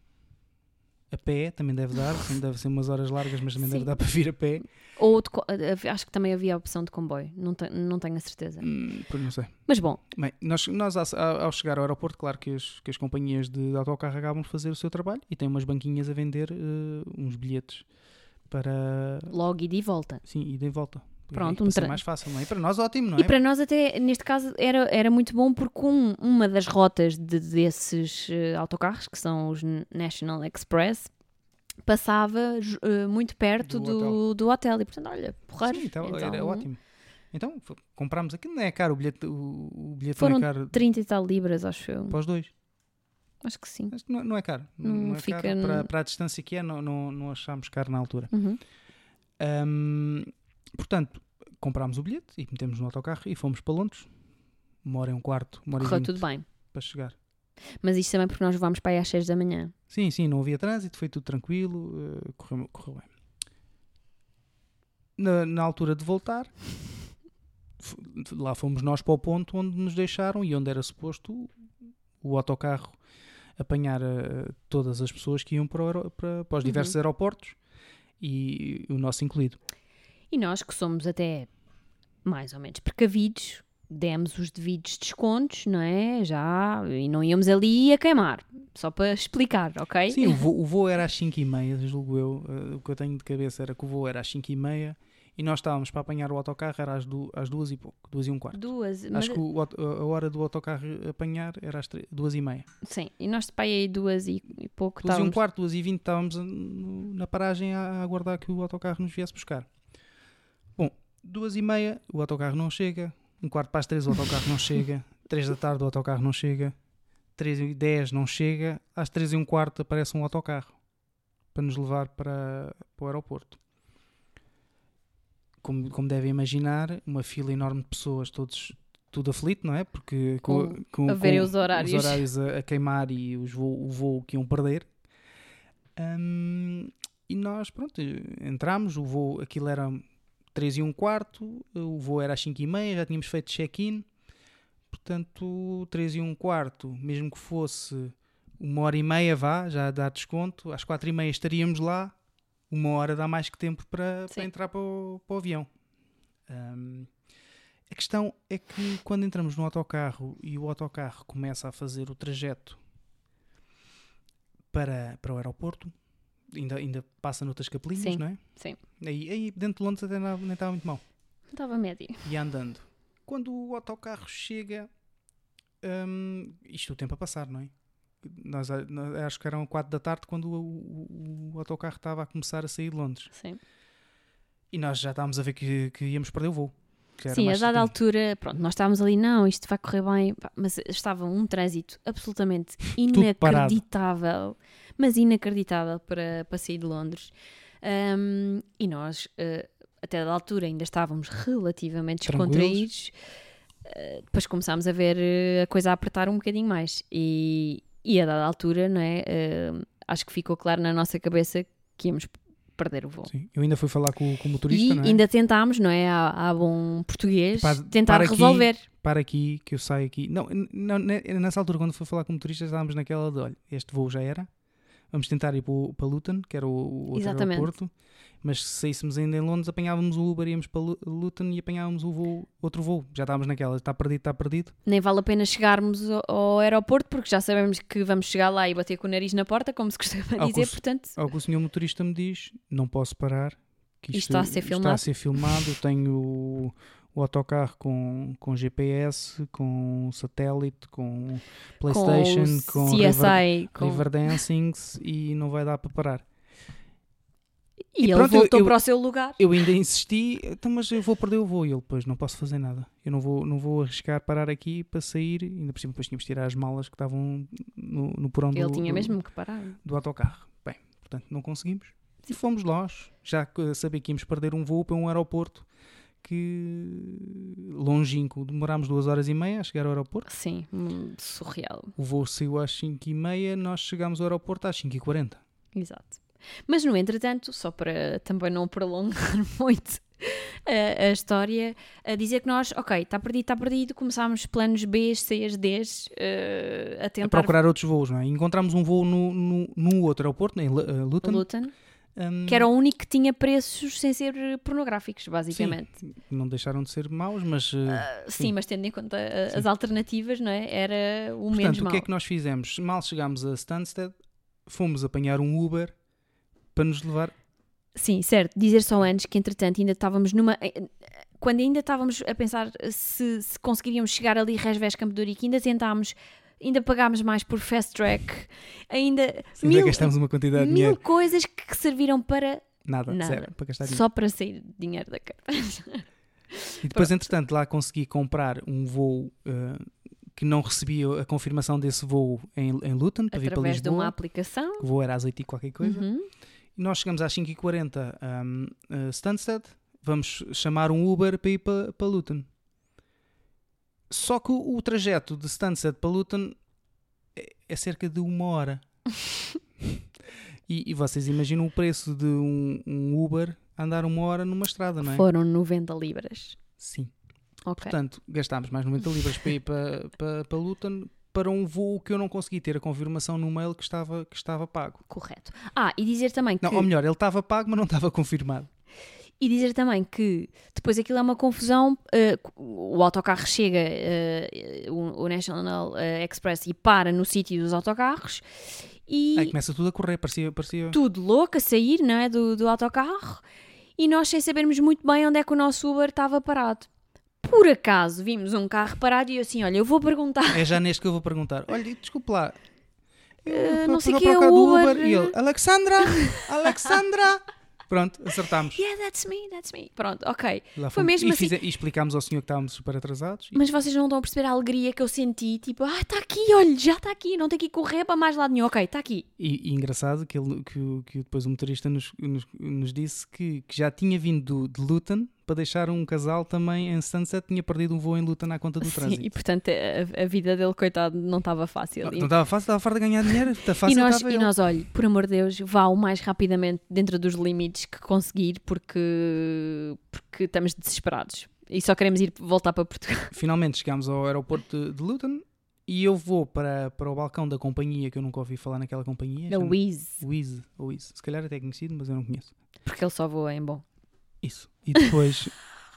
S2: a pé, também deve dar, sim, deve ser umas horas largas, mas também deve
S1: Sim.
S2: dar para vir a pé.
S1: Ou de co- eh, acho que também havia a opção de comboio. Não, te- não tenho a certeza.
S2: Hum, não sei.
S1: Mas bom,
S2: Bem, nós, nós ao, chegar ao aeroporto, claro que as, que as companhias de autocarro acabam de fazer o seu trabalho e têm umas banquinhas a vender eh, uns bilhetes para.
S1: logo ida e volta.
S2: Sim, ida e volta.
S1: Pronto,
S2: para
S1: um tra-
S2: mais fácil, não é? E para nós, ótimo, não é?
S1: E para nós até, neste caso, era, era muito bom porque um- uma das rotas de- desses eh, autocarros, que são os National Express, passava eh, muito perto
S2: Do
S1: do, do, hotel. E portanto, olha, porreiro.
S2: Sim, então,
S1: Então,
S2: era ótimo. Então, comprámos aqui, não é caro o bilhete, o, o bilhete
S1: Foram
S2: não é caro
S1: 30 e tal libras, acho eu.
S2: para os dois.
S1: Acho que sim.
S2: Acho que não, não é caro.
S1: Não
S2: Não, é
S1: fica
S2: caro. Para,
S1: no-
S2: para a distância que é, não, não, não achámos caro na altura.
S1: Uhum.
S2: Ahm, portanto, comprámos o bilhete e metemos no autocarro e fomos para Londres. Uma hora e um quarto, uma hora e
S1: Correu
S2: vinte
S1: tudo bem.
S2: para chegar.
S1: Mas isto também porque nós levámos para aí às 6 da manhã.
S2: Sim, sim, não havia trânsito, foi tudo tranquilo, eh, correu, correu bem. Na, na altura de voltar, lá fomos nós para o ponto onde nos deixaram e onde era suposto o, autocarro apanhar eh, todas as pessoas que iam para, para- para os
S1: Uhum.
S2: diversos aeroportos e o nosso incluído.
S1: E nós, que somos até mais ou menos precavidos, demos os devidos descontos, não é? Já, e não íamos ali a queimar. Só para explicar, ok?
S2: Sim, o voo, o voo era às 5h30, julgo eu. eh, o que eu tenho de cabeça era que o voo era às 5h30 e nós estávamos para apanhar o autocarro era às, du às 2 e pouco, 2 e um quarto.
S1: Duas, mas,
S2: Acho que o a hora do autocarro apanhar era às 2 e meia.
S1: sim, e nós de pai aí duas e, e pouco
S2: 2 e um
S1: estávamos.
S2: quarto, 2 e 20 estávamos na paragem a, a aguardar que o autocarro nos viesse buscar. 2 e meia o autocarro não chega, um quarto para as 3 o autocarro não chega, 3 da tarde o autocarro não chega, 3 e 10 não chega, às 3 e um quarto aparece um autocarro para nos levar para, para o aeroporto. Como, como devem imaginar, uma fila enorme de pessoas, todos tudo aflito, não é? Porque com, com,
S1: a verem
S2: com
S1: os horários.
S2: os horários a, a queimar e os voo, o voo que iam perder. Hum, e nós, pronto, entramos, o voo, aquilo era 3 e um quarto, o voo era às 5 e meia, já tínhamos feito check-in, portanto, 3 e um quarto, mesmo que fosse uma hora e meia, vá, já dá desconto, às 4 e meia estaríamos lá, uma hora dá mais que tempo para, para entrar para o, para o avião. Hum, a questão é que quando entramos no autocarro e o autocarro começa a fazer o trajeto para, para o aeroporto, ainda, ainda passa noutras capelinhas,
S1: Sim,
S2: não é?
S1: sim.
S2: Aí, aí dentro de Londres até não- nem estava muito mal.
S1: Estava médio.
S2: E andando. Quando o autocarro chega, hum, isto o tempo a passar, não é? Nós, nós- acho que eram 4 da tarde quando o, o- o autocarro estava a começar a sair de Londres.
S1: Sim,
S2: E nós já estávamos a ver que, que íamos perder o voo.
S1: Sim a dada altura, pronto, nós estávamos ali, não, isto vai correr bem, mas estava um trânsito absolutamente inacreditável, mas inacreditável para, para sair de Londres. Um, e nós, uh, até da altura, ainda estávamos relativamente descontraídos. Uh, depois começámos a ver uh, a coisa a apertar um bocadinho mais. E, e a dada altura, não é? Uh, acho que ficou claro na nossa cabeça que íamos perder o voo.
S2: Sim. Eu ainda fui falar com, com o motorista,
S1: E
S2: não é?
S1: ainda tentámos, não é? Há, há bom português,
S2: Pá,
S1: tentar
S2: para aqui.
S1: resolver.
S2: Para aqui, que eu saio aqui. Não, não, ne- nessa altura, quando fui falar com o motorista, estávamos naquela de: olha, este voo já era. Vamos tentar ir para, para Luton, que era o, o outro
S1: Exatamente.
S2: aeroporto. Mas se saíssemos ainda em Londres, apanhávamos o Uber, íamos para Lu- Luton e apanhávamos o voo, outro voo. Já estávamos naquela: está perdido, está perdido.
S1: Nem vale a pena chegarmos ao, ao aeroporto porque já sabemos que vamos chegar lá e bater com o nariz na porta, como se costuma
S2: Ao
S1: dizer.
S2: custo-
S1: Portanto,
S2: Ao que o senhor motorista me diz: não posso parar. Que
S1: Isto
S2: isto
S1: está a ser
S2: Está
S1: filmado."
S2: a ser filmado. Tenho o, autocarro com, com GPS, com satélite, com PlayStation,
S1: com o
S2: River,
S1: CSI. com-
S2: River Dancings e não vai dar para parar.
S1: E,
S2: E
S1: ele
S2: pronto,
S1: voltou
S2: eu-
S1: para o seu lugar.
S2: Eu ainda insisti, então, mas eu vou perder o voo. E ele, depois não posso fazer nada. Eu não vou, não vou arriscar parar aqui para sair. Ainda por cima, depois tínhamos de tirar as malas que estavam no, no porão
S1: Ele
S2: do,
S1: tinha
S2: do-
S1: mesmo que parar.
S2: do autocarro. Bem, portanto, não conseguimos. E fomos nós. Já sabia que íamos perder um voo para um aeroporto que longínquo. Demorámos duas horas e meia a chegar ao aeroporto.
S1: Sim, hum, surreal.
S2: O voo saiu às 5 e meia, nós chegámos ao aeroporto às 5 e 40
S1: Exato. Mas, no entretanto, só para também não prolongar muito a, a história, a dizer que nós, ok, está perdido, está perdido, começámos planos B, C, Ds eh, a
S2: A
S1: tentar
S2: procurar outros voos, não é? Encontramos um voo no, no, no outro aeroporto, em uh, Luton.
S1: Luton,
S2: hum,
S1: que era o único que tinha preços sem ser pornográficos, basicamente.
S2: Não deixaram de ser maus, mas... uh,
S1: Sim, mas tendo em conta uh,
S2: Sim.
S1: as alternativas, não é? Era o menos
S2: portanto, o que é que nós fizemos? Mal chegámos a Stansted, fomos apanhar um Uber para nos levar...
S1: Sim, certo. Dizer só antes que, entretanto, ainda estávamos numa. eh, Quando ainda estávamos a pensar se, se conseguiríamos chegar ali Resvés Campo de Ourique, ainda tentámos, ainda pagámos mais por fast track, ainda.
S2: Ainda
S1: mil,
S2: gastamos uma quantidade de
S1: mil
S2: dinheiro.
S1: coisas que serviram para
S2: Nada,
S1: nada.
S2: zero, para gastar dinheiro.
S1: só para sair dinheiro da cara.
S2: E depois, entretanto, lá consegui comprar um voo uh, que não recebia a confirmação desse voo em, em Luton, para vir para
S1: Através de uma aplicação.
S2: O voo era às 8 e qualquer coisa.
S1: Uhum.
S2: E nós chegamos às 5h40 um, a Stansted, vamos chamar um Uber para ir para, para Luton. Só que o, o trajeto de Stansted para Luton é, é cerca de uma hora. e, e vocês imaginam o preço de um, um Uber andar uma hora numa estrada, não é?
S1: Foram 90 libras.
S2: Sim.
S1: Ok.
S2: Portanto, gastámos mais 90 libras para ir para, para, para Luton para um voo que eu não consegui ter a confirmação no mail que estava, que estava pago.
S1: Correto. Ah, e dizer também que.
S2: Não, ou melhor, ele estava pago, mas não estava confirmado.
S1: E dizer também que depois aquilo é uma confusão. eh, o autocarro chega, eh, o, o National eh, Express, e para no sítio dos autocarros e
S2: Aí começa tudo a correr, parecia. parecia...
S1: tudo louco a sair não é, do, do autocarro e nós sem sabermos muito bem onde é que o nosso Uber estava parado. Por acaso vimos um carro parado e eu assim: olha, eu vou perguntar.
S2: É já neste que eu vou perguntar. Olha, desculpe lá. Eu vou
S1: não sei
S2: para
S1: quem é o
S2: do
S1: Uber.
S2: E ele, Alexandra! Alexandra! Pronto, acertámos.
S1: Yeah, that's me, that's me. Pronto, ok.
S2: Lá
S1: Foi mesmo
S2: e,
S1: assim.
S2: fize- e explicámos ao senhor que estávamos super atrasados. E-
S1: Mas vocês não estão a perceber a alegria que eu senti, tipo, ah, está aqui, olha, já está aqui, não tem que correr para mais lado nenhum, ok, está aqui.
S2: E, e engraçado que, ele, que, que depois o motorista nos, nos, nos disse que, que já tinha vindo do- de Luton para deixar um casal também em Sunset, tinha perdido um voo em Luton à conta do
S1: Sim,
S2: trânsito.
S1: e portanto a, a vida dele, coitado, não estava fácil.
S2: Não não estava fácil, estava farto de ganhar dinheiro. Está
S1: E
S2: fácil,
S1: nós, e nós, olha, por amor de Deus, vá o mais rapidamente dentro dos limites que conseguir, porque, porque estamos desesperados. E só queremos ir voltar para Portugal.
S2: Finalmente chegámos ao aeroporto de, de Luton e eu vou para, para o balcão da companhia que eu nunca ouvi falar naquela companhia.
S1: Da Wiz,
S2: Wiz, ou Wiz. Se calhar até é conhecido, mas eu não conheço.
S1: porque ele só voa em bom.
S2: Isso. E depois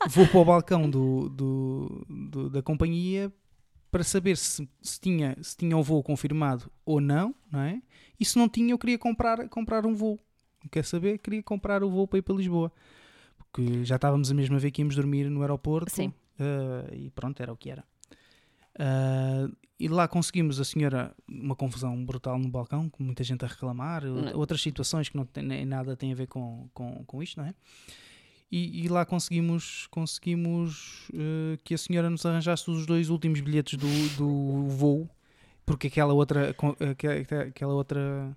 S2: vou para o balcão do, do, do- da companhia para saber se, se, tinha, se tinha o voo confirmado ou não, não é? E se não tinha, eu queria comprar, comprar um voo. Quer saber? Queria comprar o voo para ir para Lisboa. Porque já estávamos a mesma vez que íamos dormir no aeroporto.
S1: Sim.
S2: eh, e pronto, era o que era. Ah, e lá conseguimos a senhora uma confusão brutal no balcão, com muita gente a reclamar,
S1: Não.
S2: outras situações que não têm nem nada têm a ver com, com, com isto, não é? E, e lá conseguimos, conseguimos eh, que a senhora nos arranjasse os dois últimos bilhetes do, do voo, porque aquela outra, aquela outra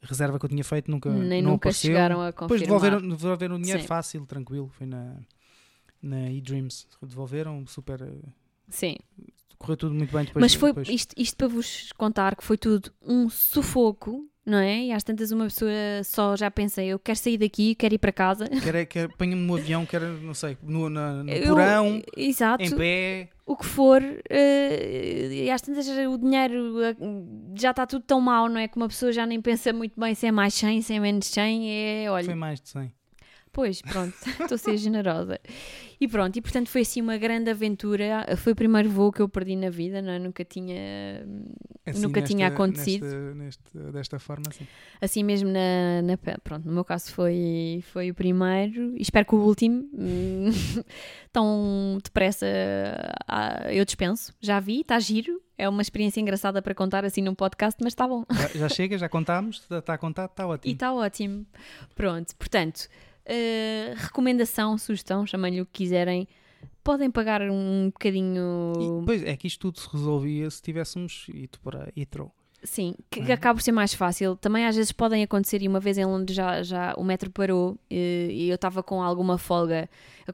S2: reserva que eu tinha feito nunca,
S1: Nem nunca
S2: apareceu.
S1: chegaram a
S2: Depois
S1: confirmar.
S2: devolveram, devolveram o dinheiro
S1: Sim.
S2: fácil, tranquilo. Foi na, na eDreams. Devolveram, super.
S1: Sim.
S2: Correu tudo muito bem depois.
S1: Mas foi
S2: depois-
S1: isto, isto para vos contar que foi tudo um sufoco, não é? E às tantas uma pessoa só já pensa, eu quero sair daqui, quero ir para casa.
S2: Quer, quer, apanha-me no avião, quer, não sei, no, na- no
S1: Eu-
S2: porão,
S1: Exato.
S2: em pé.
S1: o que for, eh, e às tantas o dinheiro eh, já está tudo tão mal, não é? Que uma pessoa já nem pensa muito bem se é mais 100, se é menos 100, é, olha,
S2: Foi mais de 100.
S1: Pois, pronto, estou a ser generosa. E pronto, e portanto foi assim uma grande aventura, foi o primeiro voo que eu perdi na vida, não é? Nunca tinha, Nunca tinha acontecido.
S2: Nesta, nesta- desta forma, assim.
S1: assim mesmo na, na pronto, no meu caso foi, foi o primeiro, e espero que o último, tão depressa ah, eu dispenso, já vi, está giro, é uma experiência engraçada para contar assim num podcast, mas está bom.
S2: Já, já chega, já contámos, está a contar, está
S1: E
S2: ótimo.
S1: está ótimo. Pronto, portanto, eh, recomendação, sugestão, chamem-lhe o que quiserem. Podem pagar um bocadinho.
S2: E, pois é que isto tudo se resolvia se tivéssemos ido para Heathrow.
S1: Sim, que,
S2: é?
S1: acaba por ser mais fácil. Também às vezes podem acontecer, e uma vez em Londres já, já o metro parou eh, e eu estava com alguma folga.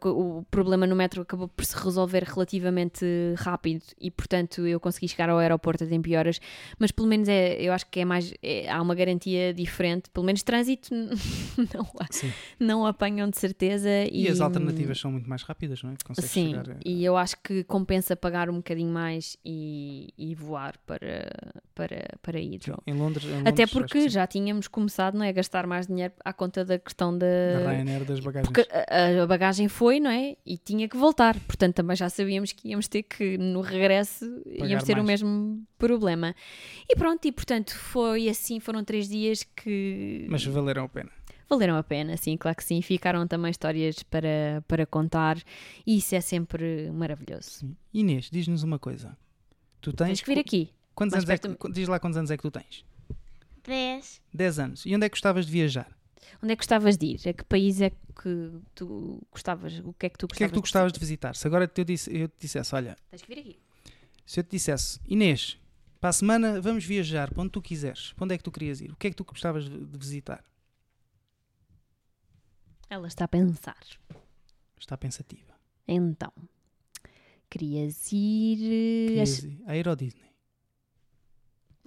S1: O problema no metro acabou por se resolver relativamente rápido e, portanto, eu consegui chegar ao aeroporto a tempo e horas. Mas pelo menos é, eu acho que é mais. é- há uma garantia diferente. Pelo menos trânsito não,
S2: Sim.
S1: não apanham de certeza.
S2: E,
S1: E,
S2: as alternativas são muito mais rápidas, não é? Consegues
S1: Sim,
S2: chegar a-
S1: e eu acho que compensa pagar um bocadinho mais e, e voar para, para, para
S2: em Londres. em
S1: Até
S2: Londres, que
S1: porque já tínhamos começado não é, a gastar mais dinheiro à conta da questão da.
S2: Da Ryanair das bagagens.
S1: Porque a, a bagagem foi, não é? E tinha que voltar. Portanto, também já sabíamos que íamos ter que, no regresso, íamos ter o
S2: mais.
S1: mesmo problema. E pronto, e portanto foi assim, foram três dias que
S2: Mas valeram a pena.
S1: valeram a pena, sim, claro que sim. Ficaram também histórias para, para contar e isso é sempre maravilhoso.
S2: Sim. Inês, diz-nos uma coisa. Tu tens.
S1: Tens que vir aqui.
S2: Quantos anos é que, diz lá quantos anos é que tu tens?
S3: 10.
S2: 10 anos. E onde é que gostavas de viajar?
S1: Onde é que gostavas de ir? A que país é que tu gostavas? O que é que tu
S2: O que é que tu gostavas de visitar? Se agora eu, disse, eu te dissesse, olha,
S1: Tens que vir aqui.
S2: se eu te dissesse, Inês, para a semana vamos viajar para onde tu quiseres, para onde é que tu querias ir? O que é que tu gostavas de, de visitar?
S1: Ela está a pensar.
S2: Está pensativa.
S1: Então, querias ir. eh,
S2: Querias ir a ir ao Disney.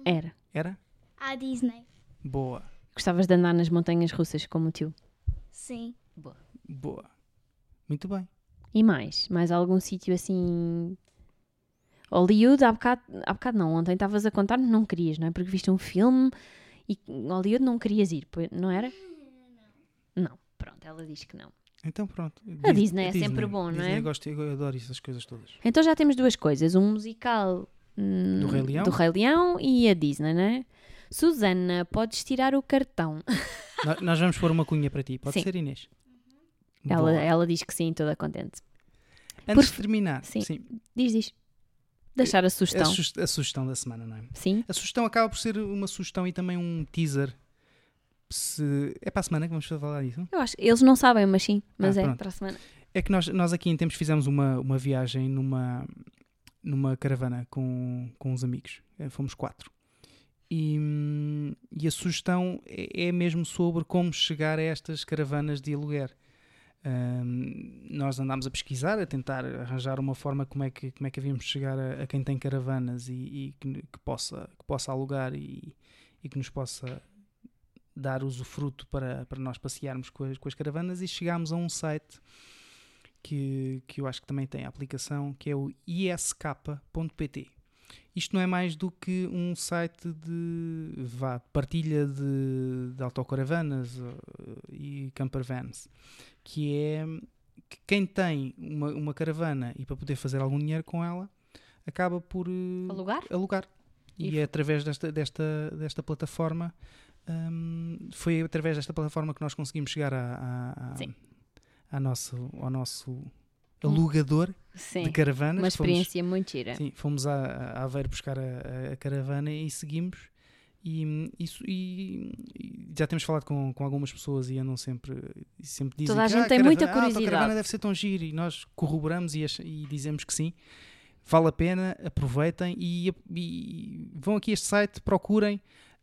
S1: Era.
S2: Era?
S3: À Disney.
S2: Boa,
S1: Gostavas de andar nas montanhas russas como o tio.
S3: Sim.
S2: boa. Muito bem.
S1: E mais? Mais algum sítio assim. Hollywood, há bocado, há bocado não, ontem estavas a contar, não querias, não é? Porque viste um filme e Hollywood não querias ir, não era? Não, pronto, ela diz que não.
S2: Então pronto.
S1: A
S2: Dis-
S1: Disney é sempre bom, não
S2: Disney
S1: é?
S2: Eu, gosto, eu adoro essas coisas todas.
S1: Então já temos duas coisas: um musical hum,
S2: Do Rei Leão?
S1: do Rei Leão e a Disney, não é? Susana, podes tirar o cartão.
S2: Nós vamos pôr uma cunha para ti. Pode
S1: Sim.
S2: ser, Inês?
S1: Ela, ela diz que sim, toda contente.
S2: Antes
S1: por-
S2: de terminar,
S1: Sim.
S2: sim,
S1: Diz, diz. Deixar a sugestão.
S2: a sugestão da semana, não é?
S1: Sim?
S2: A sugestão acaba por ser uma sugestão e também um teaser. Se... É para a semana que vamos falar disso?
S1: Eu acho. Eles não sabem, mas sim. Mas
S2: Ah,
S1: é
S2: pronto.
S1: para a semana.
S2: É que nós, nós aqui em tempos fizemos uma, uma viagem numa, numa caravana com, com uns amigos. Eh, Fomos quatro. E, hum, e a sugestão é, é mesmo sobre como chegar a estas caravanas de aluguer. Hum, nós andámos a pesquisar, a tentar arranjar uma forma como é que, como é que havíamos de chegar a, a quem tem caravanas e, e que, que possa, que possa alugar e, e que nos possa dar usufruto para, para nós passearmos com as, com as caravanas e chegámos a um site que, que eu acho que também tem a aplicação, que é o isk.pt. Isto não é mais do que um site de vá, partilha de, de autocaravanas eh, e campervans, que é que quem tem uma, uma caravana e para poder fazer algum dinheiro com ela, acaba por eh,
S1: Alugar?
S2: alugar.
S1: E
S2: E, é através desta, desta, desta plataforma, hum, foi através desta plataforma que nós conseguimos chegar à, à-
S1: Sim.
S2: à nosso, ao nosso alugador
S1: Sim.
S2: de caravanas.
S1: Uma
S2: Fomos-
S1: experiência muito gira.
S2: Sim, fomos a, a Aveiro buscar a, a- a caravana e seguimos. E, hum, isso, e, e já temos falado com, com algumas pessoas e andam sempre, sempre dizem
S1: Toda a
S2: que,
S1: gente
S2: "Ah,
S1: tem
S2: carava-
S1: muita
S2: ah, a tua
S1: curiosidade."
S2: caravana deve ser tão giro e nós corroboramos e, e dizemos que sim. Vale a pena, aproveitem e, e vão aqui a este site, procurem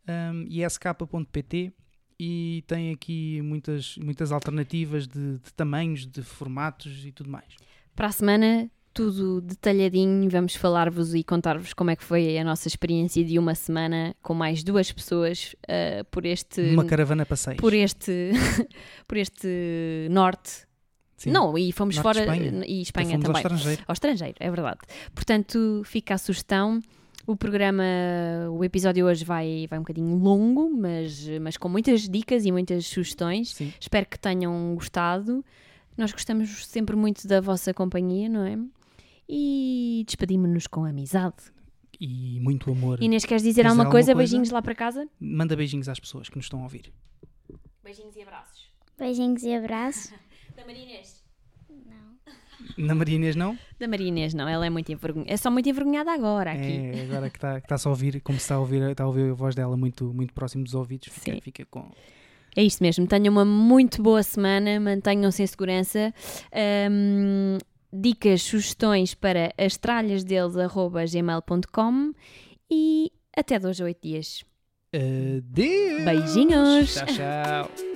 S2: um, isk.pt e tem aqui muitas, muitas alternativas de, de tamanhos, de formatos e tudo mais.
S1: Para a semana, tudo detalhadinho, vamos falar-vos e contar-vos como é que foi a nossa experiência de uma semana com mais duas pessoas uh, por este
S2: Uma caravana passeio.
S1: por este por este norte.
S2: Sim.
S1: Não, e fomos
S2: Norte
S1: fora
S2: Espanha.
S1: e Espanha
S2: fomos ao
S1: também.
S2: estrangeiro.
S1: ao estrangeiro, é verdade. Portanto, fica a sugestão. O programa, o episódio hoje vai, vai um bocadinho longo, mas, mas com muitas dicas e muitas sugestões.
S2: Sim.
S1: Espero que tenham gostado. Nós gostamos sempre muito da vossa companhia, não é? E despedimos-nos com amizade.
S2: E muito amor.
S1: Inês, queres dizer
S2: Queres
S1: alguma
S2: dizer
S1: coisa?
S2: alguma coisa?
S1: Beijinhos lá para casa?
S2: Manda beijinhos às pessoas que nos estão a ouvir.
S1: Beijinhos e abraços.
S3: Beijinhos e abraços.
S1: Da Maria Inês?
S3: Não.
S2: Na Maria Inês não?
S1: Da Maria Inês, não. Ela é muito envergonhada. É só muito envergonhada agora aqui.
S2: É, agora que está que tá-se a ouvir, como se está a ouvir, está a ouvir a voz dela muito, muito próximo dos ouvidos, fica,
S1: Sim.
S2: fica com.
S1: É isto mesmo. Tenham uma muito boa semana, mantenham-se em segurança. Ahm, dicas, sugestões para as tralhas deles, arroba gmail.com e até dois a oito dias.
S2: Adeus!
S1: Beijinhos!
S2: Tchau, tchau!